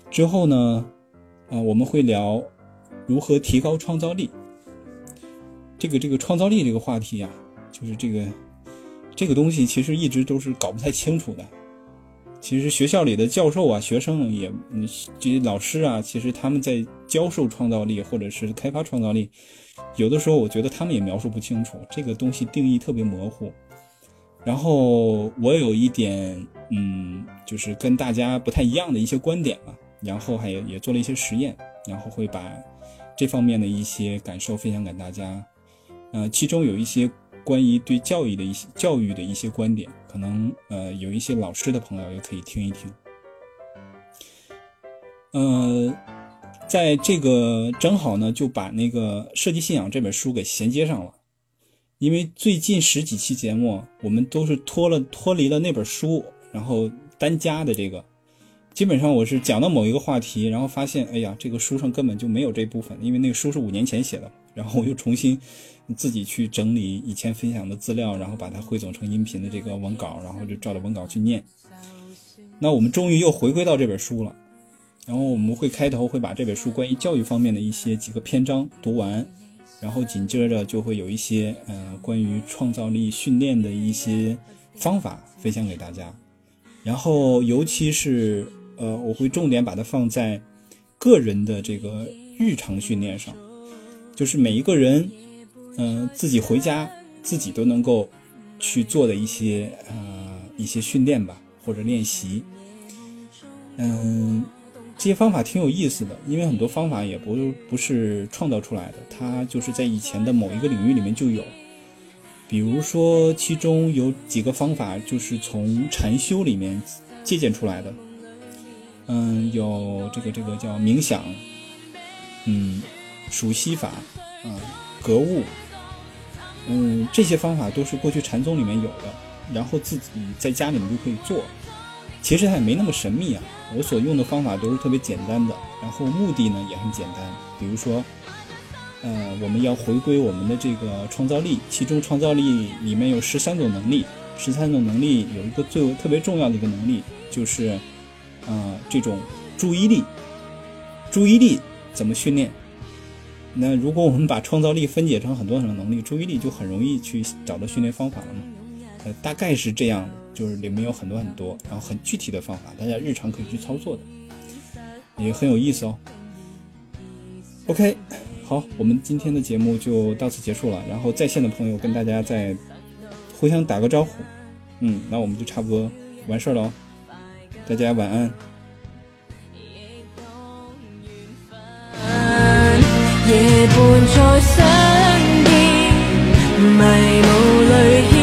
之后呢，啊，我们会聊如何提高创造力。这个这个创造力这个话题啊，就是这个这个东西，其实一直都是搞不太清楚的。其实学校里的教授啊、学生也，嗯，这些老师啊，其实他们在教授创造力或者是开发创造力。有的时候我觉得他们也描述不清楚这个东西，定义特别模糊。然后我有一点，嗯，就是跟大家不太一样的一些观点嘛。然后还也做了一些实验，然后会把这方面的一些感受分享给大家。呃，其中有一些关于对教育的一些教育的一些观点，可能呃有一些老师的朋友也可以听一听。呃。在这个正好呢，就把那个《设计信仰》这本书给衔接上了，因为最近十几期节目，我们都是脱了脱离了那本书，然后单加的这个，基本上我是讲到某一个话题，然后发现，哎呀，这个书上根本就没有这部分，因为那个书是五年前写的，然后我又重新自己去整理以前分享的资料，然后把它汇总成音频的这个文稿，然后就照着文稿去念。那我们终于又回归到这本书了。然后我们会开头会把这本书关于教育方面的一些几个篇章读完，然后紧接着就会有一些呃关于创造力训练的一些方法分享给大家，然后尤其是呃我会重点把它放在个人的这个日常训练上，就是每一个人嗯自己回家自己都能够去做的一些呃一些训练吧或者练习，嗯。这些方法挺有意思的，因为很多方法也不不是创造出来的，它就是在以前的某一个领域里面就有。比如说，其中有几个方法就是从禅修里面借鉴出来的。嗯，有这个这个叫冥想，嗯，数息法，啊，格物，嗯，这些方法都是过去禅宗里面有的，然后自己在家里面就可以做。其实它也没那么神秘啊，我所用的方法都是特别简单的，然后目的呢也很简单，比如说，呃，我们要回归我们的这个创造力，其中创造力里面有十三种能力，十三种能力有一个最特别重要的一个能力就是，呃，这种注意力。注意力怎么训练？那如果我们把创造力分解成很多种能力，注意力就很容易去找到训练方法了嘛？呃，大概是这样，就是里面有很多很多，然后很具体的方法，大家日常可以去操作的，也很有意思哦。ok，好，我们今天的节目就到此结束了，然后在线的朋友跟大家再互相打个招呼。嗯，那我们就差不多完事了哦，大家晚安。夜半在山。迷雾里。